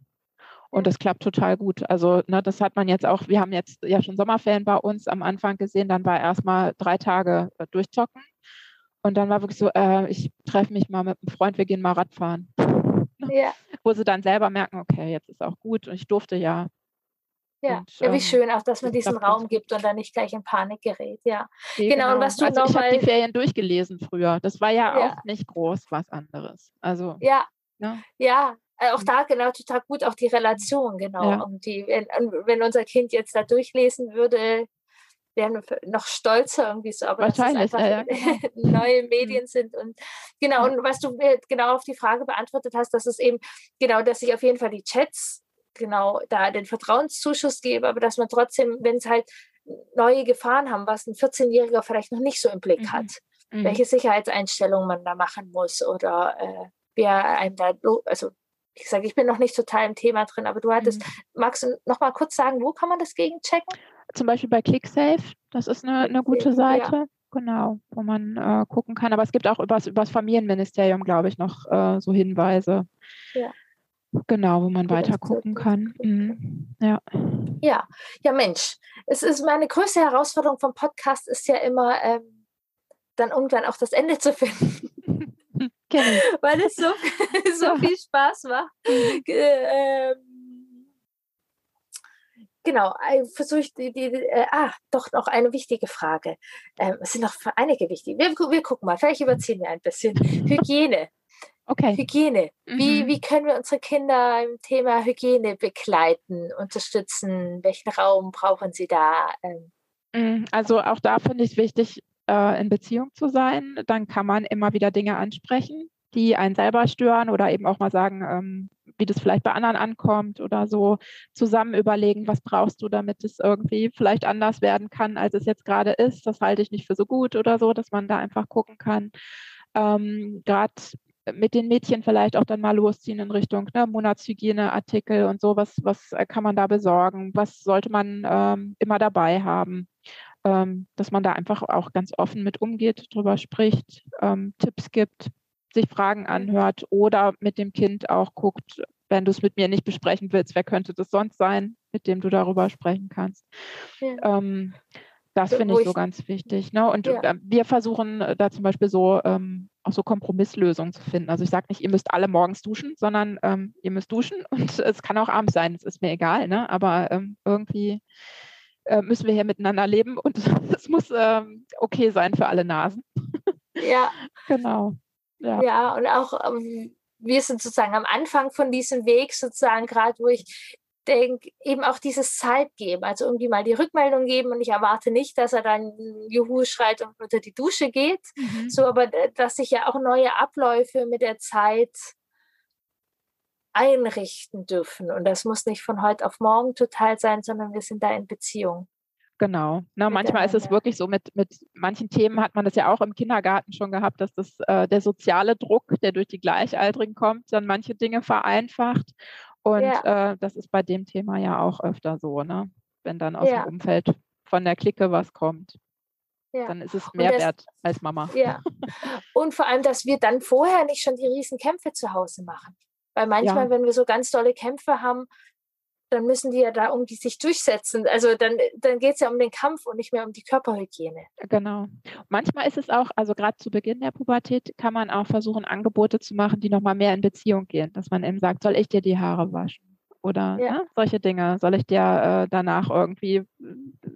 Und das klappt total gut. Also ne, das hat man jetzt auch, wir haben jetzt ja schon Sommerferien bei uns am Anfang gesehen, dann war erstmal drei Tage äh, durchzocken. Und dann war wirklich so, äh, ich treffe mich mal mit einem Freund, wir gehen mal Radfahren. *laughs* Ja. Wo sie dann selber merken, okay, jetzt ist auch gut. Und ich durfte ja. Ja, und, ja wie ähm, schön auch, dass man diesen Raum gibt und dann nicht gleich in Panik gerät. Ja, genau. genau. Und was du also ich habe die Ferien durchgelesen früher. Das war ja, ja, auch nicht groß was anderes. Also ja, ne? ja, äh, auch da genau total gut, auch die Relation, genau. Ja. Und die, wenn, wenn, unser Kind jetzt da durchlesen würde, wären wir noch stolzer irgendwie so, aber dass es einfach ja, ja. Genau. *laughs* neue mhm. Medien sind. Und genau, und was du mir genau auf die Frage beantwortet hast, dass es eben, genau, dass ich auf jeden Fall die Chats genau da den Vertrauenszuschuss gebe, aber dass man trotzdem, wenn es halt neue Gefahren haben, was ein 14-Jähriger vielleicht noch nicht so im Blick mhm. hat, mhm. welche Sicherheitseinstellungen man da machen muss oder äh, wer einem da, also wie gesagt, ich bin noch nicht total im Thema drin, aber du hattest, mhm. magst du noch mal kurz sagen, wo kann man das gegenchecken? Zum Beispiel bei ClickSafe, das ist eine, eine gute Seite. Ja. Genau, wo man äh, gucken kann. Aber es gibt auch übers, übers Familienministerium, glaube ich, noch äh, so Hinweise. Ja. Genau, wo man ja, weiter gucken kann. Mhm. Ja. ja, ja, Mensch. Es ist meine größte Herausforderung vom Podcast ist ja immer, ähm, dann irgendwann auch das Ende zu finden. *laughs* *laughs* Weil es so, *laughs* so viel Spaß macht. Mhm. Ähm, genau, versuche ich die, die äh, ah, doch noch eine wichtige Frage. Ähm, es sind noch einige wichtige. Wir, wir gucken mal, vielleicht überziehen wir ein bisschen. Hygiene. Okay. Hygiene. Wie, mhm. wie können wir unsere Kinder im Thema Hygiene begleiten, unterstützen? Welchen Raum brauchen sie da? Ähm, mhm, also auch da finde ich es wichtig, äh, in Beziehung zu sein, dann kann man immer wieder Dinge ansprechen, die einen selber stören oder eben auch mal sagen, ähm, wie das vielleicht bei anderen ankommt oder so zusammen überlegen, was brauchst du, damit es irgendwie vielleicht anders werden kann, als es jetzt gerade ist. Das halte ich nicht für so gut oder so, dass man da einfach gucken kann. Ähm, Gerade mit den Mädchen vielleicht auch dann mal losziehen in Richtung ne, Monatshygieneartikel und so. Was, was kann man da besorgen? Was sollte man ähm, immer dabei haben? ähm, dass man da einfach auch ganz offen mit umgeht, drüber spricht, ähm, Tipps gibt, sich Fragen anhört oder mit dem Kind auch guckt, wenn du es mit mir nicht besprechen willst, wer könnte das sonst sein, mit dem du darüber sprechen kannst. Ja. Ähm, das finde ich so ganz wichtig. Ne? Und ja. Ähm, wir versuchen äh, da zum Beispiel so ähm, auch so Kompromisslösungen zu finden. Also ich sage nicht, ihr müsst alle morgens duschen, sondern ähm, ihr müsst duschen *laughs* und es kann auch abends sein, es ist mir egal, ne? aber ähm, irgendwie äh, müssen wir hier miteinander leben und *laughs* es muss ähm, okay sein für alle Nasen. Ja. *laughs* genau. Ja. ja, und auch ähm, wir sind sozusagen am Anfang von diesem Weg, sozusagen gerade, wo ich denke, eben auch dieses Zeit geben, also irgendwie mal die Rückmeldung geben und ich erwarte nicht, dass er dann Juhu schreit und unter die Dusche geht, mhm. so aber dass sich ja auch neue Abläufe mit der Zeit einrichten dürfen. Und das muss nicht von heute auf morgen total sein, sondern wir sind da in Beziehung. Genau. Ne, manchmal ist es wirklich so, mit, mit manchen Themen hat man das ja auch im Kindergarten schon gehabt, dass das äh, der soziale Druck, der durch die Gleichaltrigen kommt, dann manche Dinge vereinfacht. Und ja. äh, das ist bei dem Thema ja auch öfter so, ne? Wenn dann aus ja. dem Umfeld von der Clique was kommt. Ja. Dann ist es mehr das, wert als Mama. Ja. Und vor allem, dass wir dann vorher nicht schon die Riesenkämpfe zu Hause machen. Weil manchmal, wenn wir so ganz tolle Kämpfe haben, dann müssen die ja da irgendwie sich durchsetzen. Also dann, dann geht es ja um den Kampf und nicht mehr um die Körperhygiene. Genau. Manchmal ist es auch, also gerade zu Beginn der Pubertät kann man auch versuchen, Angebote zu machen, die nochmal mehr in Beziehung gehen. Dass man eben sagt, soll ich dir die Haare waschen? Oder ja. ne, solche Dinge. Soll ich dir äh, danach irgendwie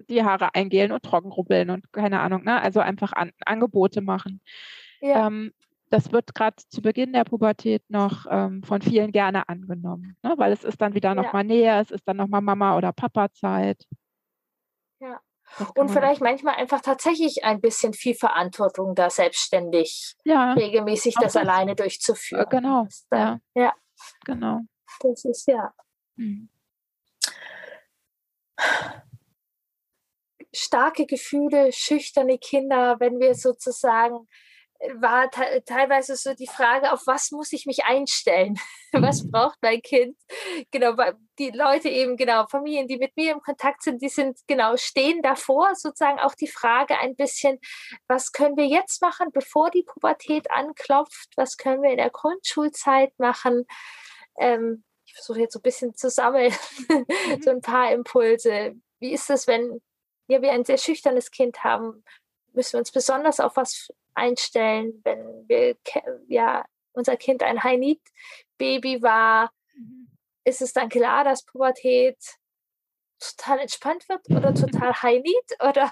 die Haare eingelen und trocken rubbeln und keine Ahnung. Ne? Also einfach an, Angebote machen. Ja. Ähm, das wird gerade zu Beginn der Pubertät noch ähm, von vielen gerne angenommen, ne? weil es ist dann wieder nochmal ja. näher, es ist dann nochmal Mama- oder Papa-Zeit. Ja. Und vielleicht manchmal einfach tatsächlich ein bisschen viel Verantwortung, da selbstständig ja, regelmäßig das, das, alleine durchzuführen. Genau. Dann, ja. ja. Genau. Das ist ja. Hm. Starke Gefühle, schüchterne Kinder, wenn wir sozusagen war teilweise so die Frage, auf was muss ich mich einstellen? *laughs* was braucht mein Kind? Genau, die Leute eben, genau, Familien, die mit mir im Kontakt sind, die sind genau, stehen davor, sozusagen auch die Frage ein bisschen, was können wir jetzt machen, bevor die Pubertät anklopft? Was können wir in der Grundschulzeit machen? Ähm, ich versuche jetzt so ein bisschen zu sammeln, *laughs* mhm. so ein paar Impulse. Wie ist es, wenn ja, wir ein sehr schüchternes Kind haben? Müssen wir uns besonders auf was einstellen, wenn wir ja unser Kind ein High-Need-Baby war, mhm. ist es dann klar, dass Pubertät total entspannt wird oder total High-Need oder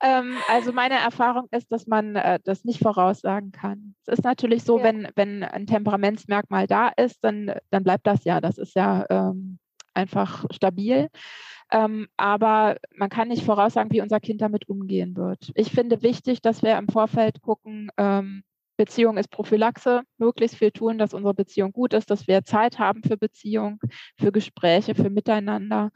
ähm, also meine Erfahrung ist, dass man äh, das nicht voraussagen kann. Es ist natürlich so, ja. wenn, wenn ein Temperamentsmerkmal da ist, dann, dann bleibt das ja. Das ist ja ähm, einfach stabil. Ähm, aber man kann nicht voraussagen, wie unser Kind damit umgehen wird. Ich finde wichtig, dass wir im Vorfeld gucken, ähm, Beziehung ist Prophylaxe, möglichst viel tun, dass unsere Beziehung gut ist, dass wir Zeit haben für Beziehung, für Gespräche, für Miteinander.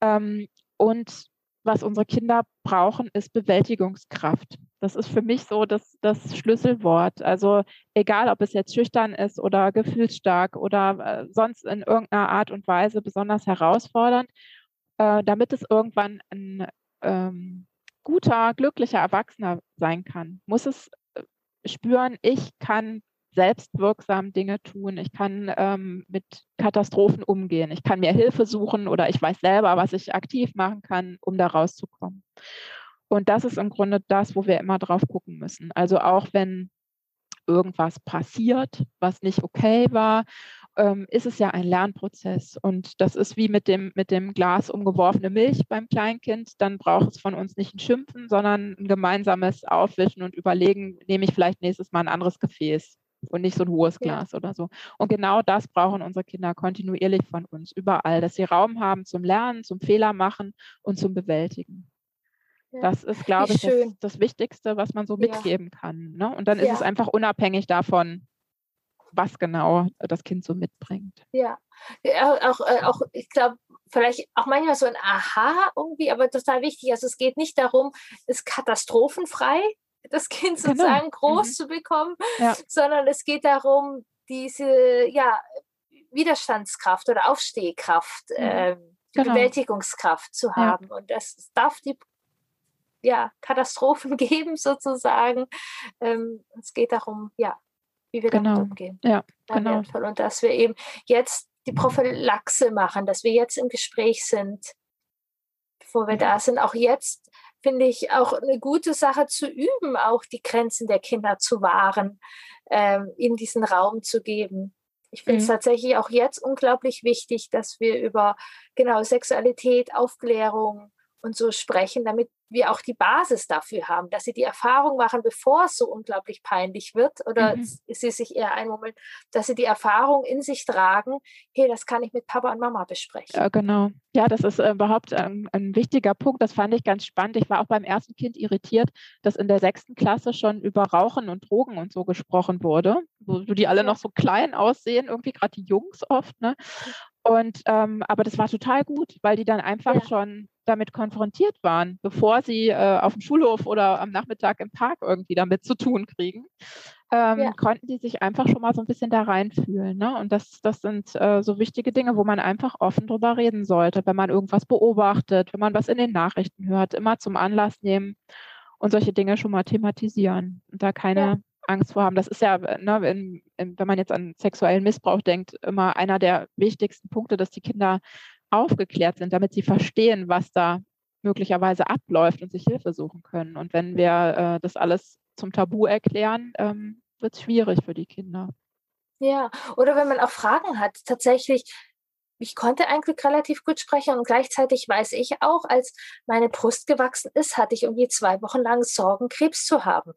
Ähm, und was unsere Kinder brauchen, ist Bewältigungskraft. Das ist für mich so das, das Schlüsselwort. Also egal, ob es jetzt schüchtern ist oder gefühlsstark oder äh, sonst in irgendeiner Art und Weise besonders herausfordernd, äh, damit es irgendwann ein ähm, guter, glücklicher Erwachsener sein kann, muss es äh, spüren, ich kann selbstwirksam Dinge tun, ich kann ähm, mit Katastrophen umgehen, ich kann mir Hilfe suchen oder ich weiß selber, was ich aktiv machen kann, um da rauszukommen. Und das ist im Grunde das, wo wir immer drauf gucken müssen. Also auch wenn irgendwas passiert, was nicht okay war ähm, ist es ja ein Lernprozess. Und das ist wie mit dem, mit dem Glas umgeworfene Milch beim Kleinkind. Dann braucht es von uns nicht ein Schimpfen, sondern ein gemeinsames Aufwischen und überlegen, nehme ich vielleicht nächstes Mal ein anderes Gefäß und nicht so ein hohes Glas ja. oder so. Und genau das brauchen unsere Kinder kontinuierlich von uns, überall, dass sie Raum haben zum Lernen, zum Fehler machen und zum Bewältigen. Ja. Das ist, glaube ich, das, das, Wichtigste, was man so mitgeben ja. kann. Ne? Und dann ist es einfach unabhängig davon, was genau das Kind so mitbringt. Ja, ja auch, äh, auch ich glaube, vielleicht auch manchmal so ein Aha irgendwie, aber total wichtig. Also es geht nicht darum, es katastrophenfrei das Kind genau. sozusagen genau. groß mhm. zu bekommen, ja. sondern es geht darum, diese ja, Widerstandskraft oder Aufstehkraft, mhm. äh, genau. Bewältigungskraft zu haben. Ja. Und das darf die ja, Katastrophen *laughs* geben sozusagen. Ähm, es geht darum, ja, wie wir genau. damit umgehen. Ja, genau. Wertvoll. Und dass wir eben jetzt die Prophylaxe machen, dass wir jetzt im Gespräch sind, bevor wir da sind. Auch jetzt finde ich auch eine gute Sache zu üben, auch die Grenzen der Kinder zu wahren, ähm, in diesen Raum zu geben. Ich finde es mhm. tatsächlich auch jetzt unglaublich wichtig, dass wir über genau Sexualität, Aufklärung und so sprechen, damit wir auch die Basis dafür haben, dass sie die Erfahrung machen, bevor es so unglaublich peinlich wird oder mhm. sie sich eher einmummeln, dass sie die Erfahrung in sich tragen, hey, das kann ich mit Papa und Mama besprechen. Ja, genau. Ja, das ist äh, überhaupt ein, ein, wichtiger Punkt. Das fand ich ganz spannend. Ich war auch beim ersten Kind irritiert, dass in der sechsten Klasse schon über Rauchen und Drogen und so gesprochen wurde, wo, wo die alle ja. noch so klein aussehen, irgendwie gerade die Jungs oft. Ne? Und ähm, aber das war total gut, weil die dann einfach ja. schon damit konfrontiert waren, bevor sie äh, auf dem Schulhof oder am Nachmittag im Park irgendwie damit zu tun kriegen, ähm, ja. konnten die sich einfach schon mal so ein bisschen da reinfühlen. Ne? Und das, das sind äh, so wichtige Dinge, wo man einfach offen drüber reden sollte, wenn man irgendwas beobachtet, wenn man was in den Nachrichten hört, immer zum Anlass nehmen und solche Dinge schon mal thematisieren und da keine ja. Angst vor haben. Das ist ja, ne, in, in, wenn man jetzt an sexuellen Missbrauch denkt, immer einer der wichtigsten Punkte, dass die Kinder aufgeklärt sind, damit sie verstehen, was da möglicherweise abläuft und sich Hilfe suchen können. Und wenn wir äh, das alles zum Tabu erklären, ähm, wird es schwierig für die Kinder. Ja, oder wenn man auch Fragen hat, tatsächlich, ich konnte eigentlich relativ gut sprechen und gleichzeitig weiß ich auch, als meine Brust gewachsen ist, hatte ich irgendwie zwei Wochen lang Sorgen, Krebs zu haben.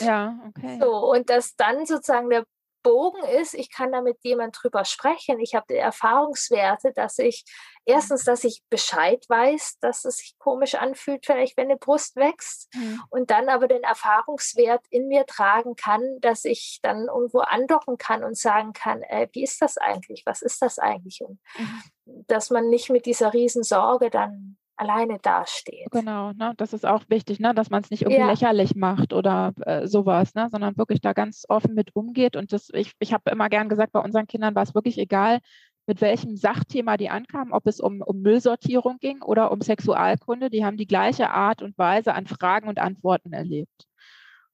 Ja, okay. So, und dass dann sozusagen der Bogen ist, ich kann da mit jemand drüber sprechen. Ich habe die Erfahrungswerte, dass ich erstens, dass ich Bescheid weiß, dass es sich komisch anfühlt, vielleicht wenn eine Brust wächst mhm. und dann aber den Erfahrungswert in mir tragen kann, dass ich dann irgendwo andocken kann und sagen kann, äh, wie ist das eigentlich? Was ist das eigentlich? Und mhm. dass man nicht mit dieser Riesensorge dann alleine dasteht. Genau, ne? das ist auch wichtig, ne? dass man es nicht irgendwie ja. lächerlich macht oder äh, sowas, ne? sondern wirklich da ganz offen mit umgeht. Und das, ich, ich habe immer gern gesagt, bei unseren Kindern war es wirklich egal, mit welchem Sachthema die ankamen, ob es um, um Müllsortierung ging oder um Sexualkunde. Die haben die gleiche Art und Weise an Fragen und Antworten erlebt.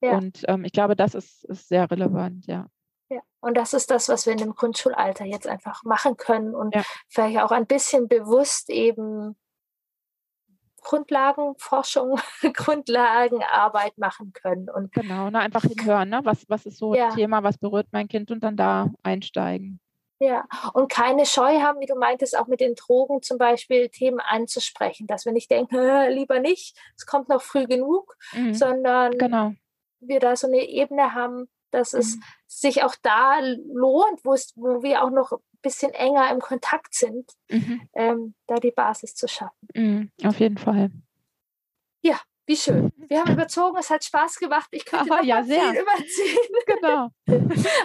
Ja. Und ähm, ich glaube, das ist, ist sehr relevant, ja. Ja, und das ist das, was wir in dem Grundschulalter jetzt einfach machen können und ja. vielleicht auch ein bisschen bewusst eben Grundlagenforschung, *laughs* Grundlagenarbeit machen können. Und genau, ne, einfach hinhören, ne? was, was ist so ja. Thema, was berührt mein Kind und dann da einsteigen. Ja, und keine Scheu haben, wie du meintest, auch mit den Drogen zum Beispiel Themen anzusprechen, dass wir nicht denken, *laughs* lieber nicht, es kommt noch früh genug, mhm. sondern genau. wir da so eine Ebene haben, dass mhm. es sich auch da lohnt, wo, es, wo wir auch noch bisschen enger im Kontakt sind, mhm. ähm, da die Basis zu schaffen. Mhm, auf jeden Fall. Ja, wie schön. *laughs* Wir haben überzogen, es hat Spaß gemacht. Ich könnte *laughs* Aha, noch ja, sehr. viel überziehen. *laughs* Genau.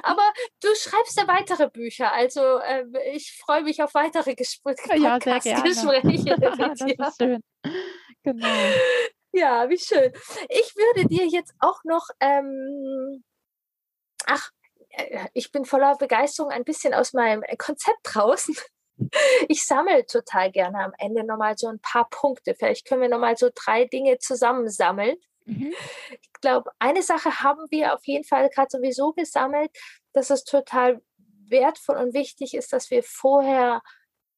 Aber du schreibst ja weitere Bücher. Also äh, ich freue mich auf weitere Gespräche. Ja, sehr gerne. Gespräche das ist schön. Genau. Ja, wie schön. Ich würde dir jetzt auch noch, ähm, ach, ich bin voller Begeisterung ein bisschen aus meinem äh, Konzept draußen. *laughs* Ich sammle total gerne am Ende nochmal so ein paar Punkte. Vielleicht können wir nochmal so drei Dinge zusammensammeln. Mhm. Ich glaube, eine Sache haben wir auf jeden Fall gerade sowieso gesammelt, dass es total wertvoll und wichtig ist, dass wir vorher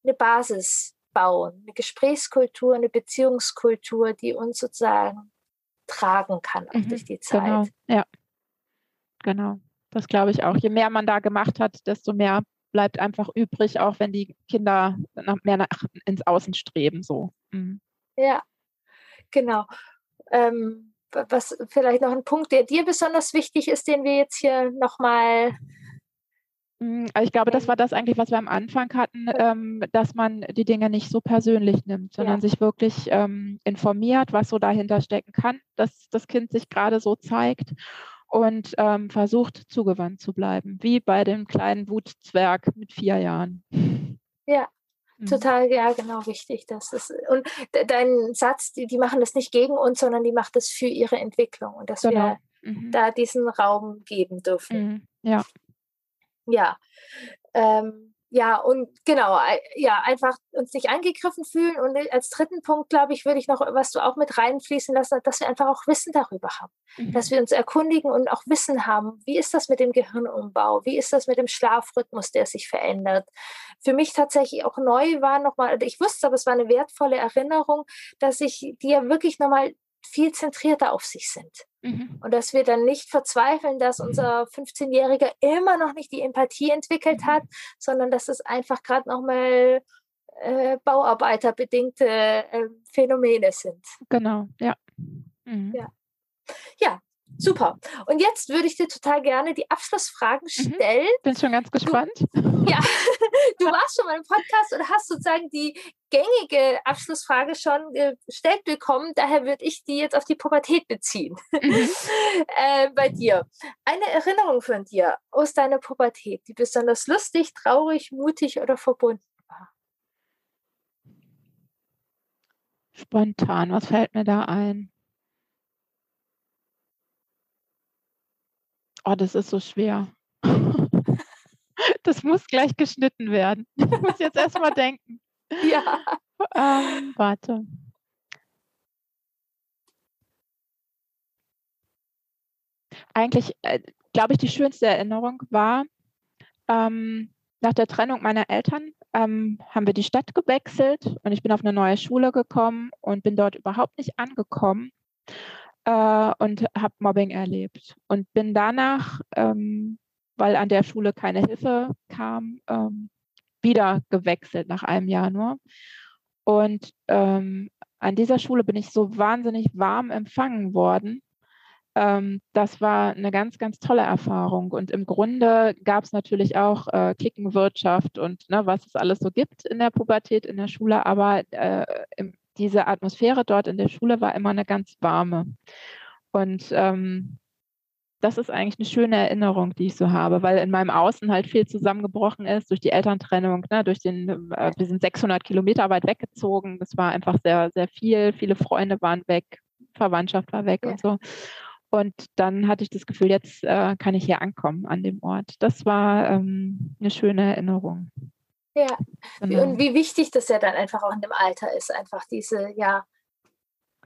eine Basis bauen, eine Gesprächskultur, eine Beziehungskultur, die uns sozusagen tragen kann auch mhm, durch die Zeit. Genau. Ja, genau. Das glaube ich auch. Je mehr man da gemacht hat, desto mehr bleibt einfach übrig, auch wenn die Kinder mehr nach, ins Außen streben. So. Mhm. Ja, genau. Ähm, was vielleicht noch ein Punkt, der dir besonders wichtig ist, den wir jetzt hier nochmal mhm, also ich glaube, das war das eigentlich, was wir am Anfang hatten, ähm, dass man die Dinge nicht so persönlich nimmt, sondern ja. sich wirklich ähm, informiert, was so dahinter stecken kann, dass das Kind sich gerade so zeigt und ähm, versucht zugewandt zu bleiben, wie bei dem kleinen Wutzwerg mit vier Jahren. Ja, mhm. Total, ja, genau, wichtig. Das ist, und dein Satz, die, die machen das nicht gegen uns, sondern die macht das für ihre Entwicklung und dass genau. wir mhm. da diesen Raum geben dürfen. Mhm. Ja. Ja. Ähm, ja, und genau, ja, einfach uns nicht angegriffen fühlen. Und als dritten Punkt, glaube ich, würde ich noch, was du auch mit reinfließen lassen, dass wir einfach auch Wissen darüber haben. Mhm. Dass wir uns erkundigen und auch Wissen haben, wie ist das mit dem Gehirnumbau? Wie ist das mit dem Schlafrhythmus, der sich verändert? Für mich tatsächlich auch neu war nochmal, ich wusste, aber es war eine wertvolle Erinnerung, dass ich ja wirklich nochmal viel zentrierter auf sich sind. Mhm. Und dass wir dann nicht verzweifeln, dass unser 15-Jähriger immer noch nicht die Empathie entwickelt hat, sondern dass es einfach gerade nochmal äh, bauarbeiterbedingte äh, Phänomene sind. Genau, ja. Mhm. ja. Ja, Super. Und jetzt würde ich dir total gerne die Abschlussfragen mhm. stellen. Mhm. Bin schon ganz gespannt. Du, ja, *laughs* du warst schon mal im Podcast und hast sozusagen die gängige Abschlussfrage schon gestellt bekommen. Daher würde ich die jetzt auf die Pubertät beziehen. Mhm. *laughs* äh, bei dir. Eine Erinnerung von dir aus deiner Pubertät, die besonders lustig, traurig, mutig oder verbunden war. Spontan, was fällt mir da ein? Oh, das ist so schwer. *laughs* Das muss gleich geschnitten werden. *laughs* Ich muss jetzt erstmal denken. Ja. Ähm, warte. Eigentlich, äh, glaube ich, die schönste Erinnerung war, ähm, nach der Trennung meiner Eltern ähm, haben wir die Stadt gewechselt und ich bin auf eine neue Schule gekommen und bin dort überhaupt nicht angekommen äh, und habe Mobbing erlebt und bin danach, ähm, weil an der Schule keine Hilfe kam, ähm, wieder gewechselt nach einem Jahr nur. Und ähm, an dieser Schule bin ich so wahnsinnig warm empfangen worden, ähm, das war eine ganz, ganz tolle Erfahrung. Und im Grunde gab es natürlich auch äh, Klickenwirtschaft und ne, was es alles so gibt in der Pubertät, in der Schule, aber äh, im, diese Atmosphäre dort in der Schule war immer eine ganz warme. Und ähm, das ist eigentlich eine schöne Erinnerung, die ich so habe, weil in meinem Außen halt viel zusammengebrochen ist durch die Elterntrennung, ne, durch den, äh, wir sind 600 Kilometer weit weggezogen. Das war einfach sehr, sehr viel. Viele Freunde waren weg, Verwandtschaft war weg ja. und so. Und dann hatte ich das Gefühl, jetzt äh, kann ich hier ankommen an dem Ort. Das war ähm, eine schöne Erinnerung. Ja, genau. und wie wichtig das ja dann einfach auch in dem Alter ist, einfach diese, ja,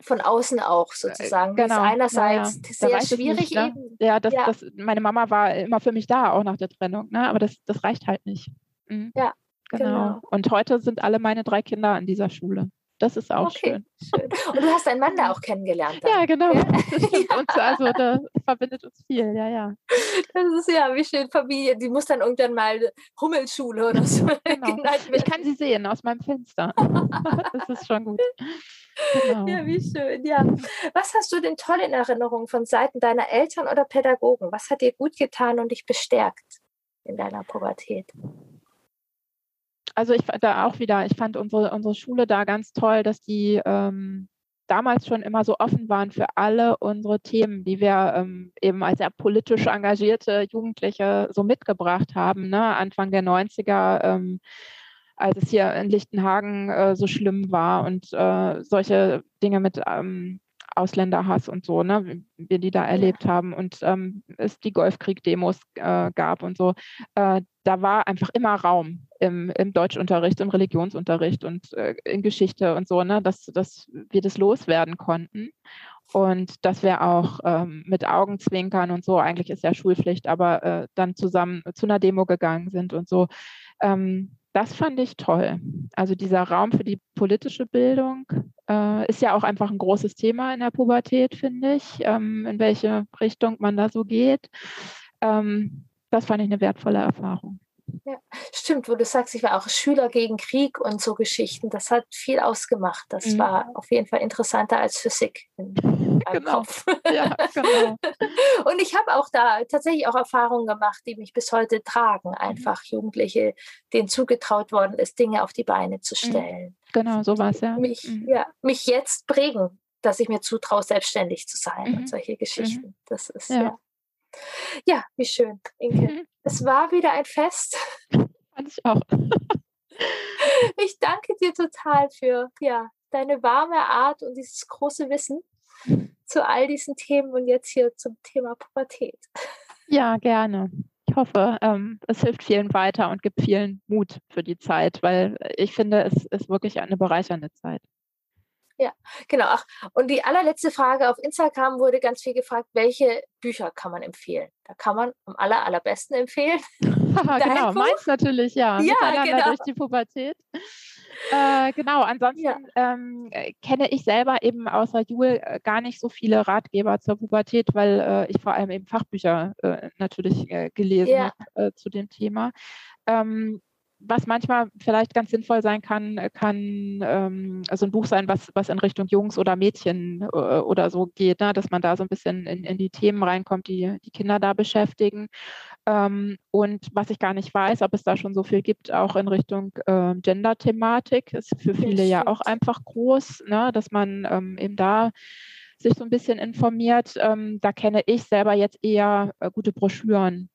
von außen auch sozusagen. Genau. Das ist einerseits ja, ja. sehr schwierig nicht, ne? Ja, das, ja. Das, meine Mama war immer für mich da, auch nach der Trennung, ne? aber das, das reicht halt nicht. Mhm. Ja, genau. genau. Und heute sind alle meine drei Kinder an dieser Schule. Das ist auch okay, schön. schön. *laughs* Und du hast deinen Mann da auch kennengelernt. Dann. Ja, genau. Ja? Das stimmt. Und also da *laughs* verbindet uns viel, ja, ja. Das ist ja, wie schön Familie. Die muss dann irgendwann mal Hummelschule oder so. *laughs* Genau. Ich kann sie sehen aus meinem Fenster. das ist schon gut. Genau. Ja, wie schön. Ja. Was hast du denn toll in Erinnerung von Seiten deiner Eltern oder Pädagogen? Was hat dir gut getan und dich bestärkt in deiner Pubertät? Also ich fand da auch wieder, ich fand unsere, unsere Schule da ganz toll, dass die ähm, damals schon immer so offen waren für alle unsere Themen, die wir ähm, eben als sehr politisch engagierte Jugendliche so mitgebracht haben, ne? Anfang der 90er. Ähm, als es hier in Lichtenhagen äh, so schlimm war und äh, solche Dinge mit ähm, Ausländerhass und so, ne, wie wir die da erlebt haben und ähm, es die Golfkrieg-Demos äh, gab und so, äh, da war einfach immer Raum im, im Deutschunterricht, im Religionsunterricht und äh, in Geschichte und so, ne, dass, dass wir das loswerden konnten. Und dass wir auch ähm, mit Augenzwinkern und so, eigentlich ist ja Schulpflicht, aber äh, dann zusammen zu einer Demo gegangen sind und so. Ähm, das fand ich toll. Also dieser Raum für die politische Bildung äh, ist ja auch einfach ein großes Thema in der Pubertät, finde ich, ähm, in welche Richtung man da so geht. Ähm, das fand ich eine wertvolle Erfahrung. Ja, stimmt, wo du sagst, ich war auch Schüler gegen Krieg und so Geschichten. Das hat viel ausgemacht. Das mhm. war auf jeden Fall interessanter als Physik genau. Kopf. Ja, genau. *laughs* und ich habe auch da tatsächlich auch Erfahrungen gemacht, die mich bis heute tragen. Mhm. Einfach mhm. Jugendliche, denen zugetraut worden ist, Dinge auf die Beine zu mhm. stellen. Genau, so war es ja. Mich, mhm. ja. mich jetzt prägen, dass ich mir zutraue, selbstständig zu sein und solche Geschichten. Das ist ja. ja. Ja, wie schön, Inke. Es war wieder ein Fest. Fand ich auch. *laughs* Ich danke dir total für ja, deine warme Art und dieses große Wissen zu all diesen Themen und jetzt hier zum Thema Pubertät. Ja, gerne. Ich hoffe, ähm, es hilft vielen weiter und gibt vielen Mut für die Zeit, weil ich finde, es ist wirklich eine bereichernde Zeit. Ja, genau. Ach, und die allerletzte Frage auf Instagram wurde ganz viel gefragt, welche Bücher kann man empfehlen? Da kann man am aller, allerbesten empfehlen. *laughs* genau, meins natürlich, ja. Ja, genau. durch die Pubertät. Äh, genau, ansonsten ja. ähm, äh, kenne ich selber eben außer Jule äh, gar nicht so viele Ratgeber zur Pubertät, weil äh, ich vor allem eben Fachbücher äh, natürlich äh, gelesen ja. habe zu dem Thema. Ähm, was manchmal vielleicht ganz sinnvoll sein kann, kann ähm, also ein Buch sein, was, was in Richtung Jungs oder Mädchen äh, oder so geht, ne? dass man da so ein bisschen in, in die Themen reinkommt, die die Kinder da beschäftigen. Ähm, und was ich gar nicht weiß, ob es da schon so viel gibt, auch in Richtung äh, Gender-Thematik, ist für viele ja auch einfach groß, ne? dass man ähm, eben da sich so ein bisschen informiert. Ähm, da kenne ich selber jetzt eher äh, gute Broschüren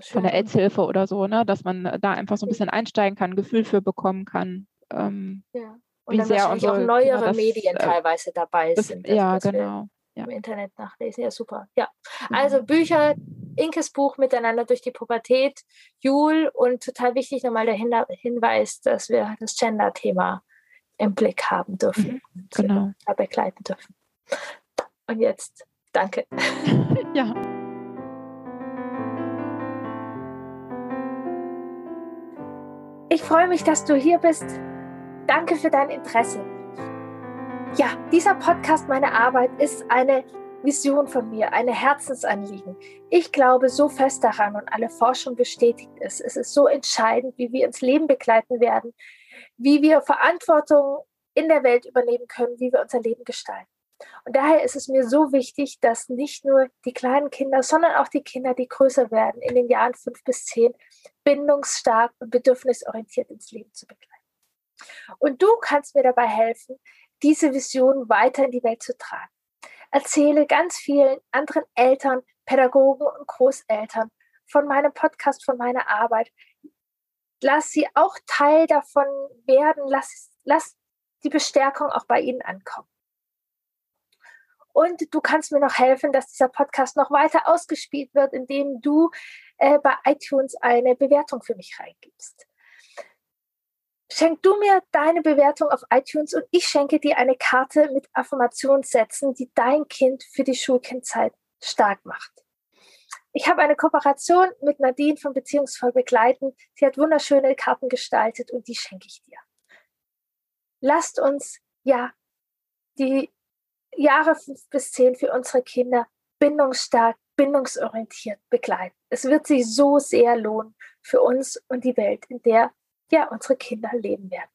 von der AIDS-Hilfe oder so, ne? dass man da einfach so ein bisschen einsteigen kann, Gefühl für bekommen kann. Ähm, ja. Und wie dann sehr unsere, auch neuere das, Medien äh, teilweise dabei das, sind. ja, genau. Ja. Im Internet nachlesen. Ja, super. Ja. Mhm. Also Bücher, Inkes Buch Miteinander durch die Pubertät, Jul und total wichtig nochmal der Hinweis, dass wir das Gender-Thema im Blick haben dürfen. Mhm, genau. begleiten dürfen. Und jetzt danke. *laughs* ja. Ich freue mich, dass du hier bist. Danke für dein Interesse. Ja, dieser Podcast, meine Arbeit, ist eine Vision von mir, eine Herzensanliegen. Ich glaube so fest daran und alle Forschung bestätigt es. Es ist so entscheidend, wie wir ins Leben begleiten werden, wie wir Verantwortung in der Welt übernehmen können, wie wir unser Leben gestalten. Und daher ist es mir so wichtig, dass nicht nur die kleinen Kinder, sondern auch die Kinder, die größer werden, in den Jahren fünf bis zehn, bindungsstark und bedürfnisorientiert ins Leben zu begleiten. Und du kannst mir dabei helfen, diese Vision weiter in die Welt zu tragen. Erzähle ganz vielen anderen Eltern, Pädagogen und Großeltern von meinem Podcast, von meiner Arbeit. Lass sie auch Teil davon werden. Lass, lass die Bestärkung auch bei ihnen ankommen. Und du kannst mir noch helfen, dass dieser Podcast noch weiter ausgespielt wird, indem du äh, bei iTunes eine Bewertung für mich reingibst. Schenk du mir deine Bewertung auf iTunes und ich schenke dir eine Karte mit Affirmationssätzen, die dein Kind für die Schulkindzeit stark macht. Ich habe eine Kooperation mit Nadine von Beziehungsvoll begleiten. Sie hat wunderschöne Karten gestaltet und die schenke ich dir. Lasst uns ja die Jahre fünf bis zehn für unsere Kinder bindungsstark, bindungsorientiert begleiten. Es wird sich so sehr lohnen für uns und die Welt, in der ja unsere Kinder leben werden.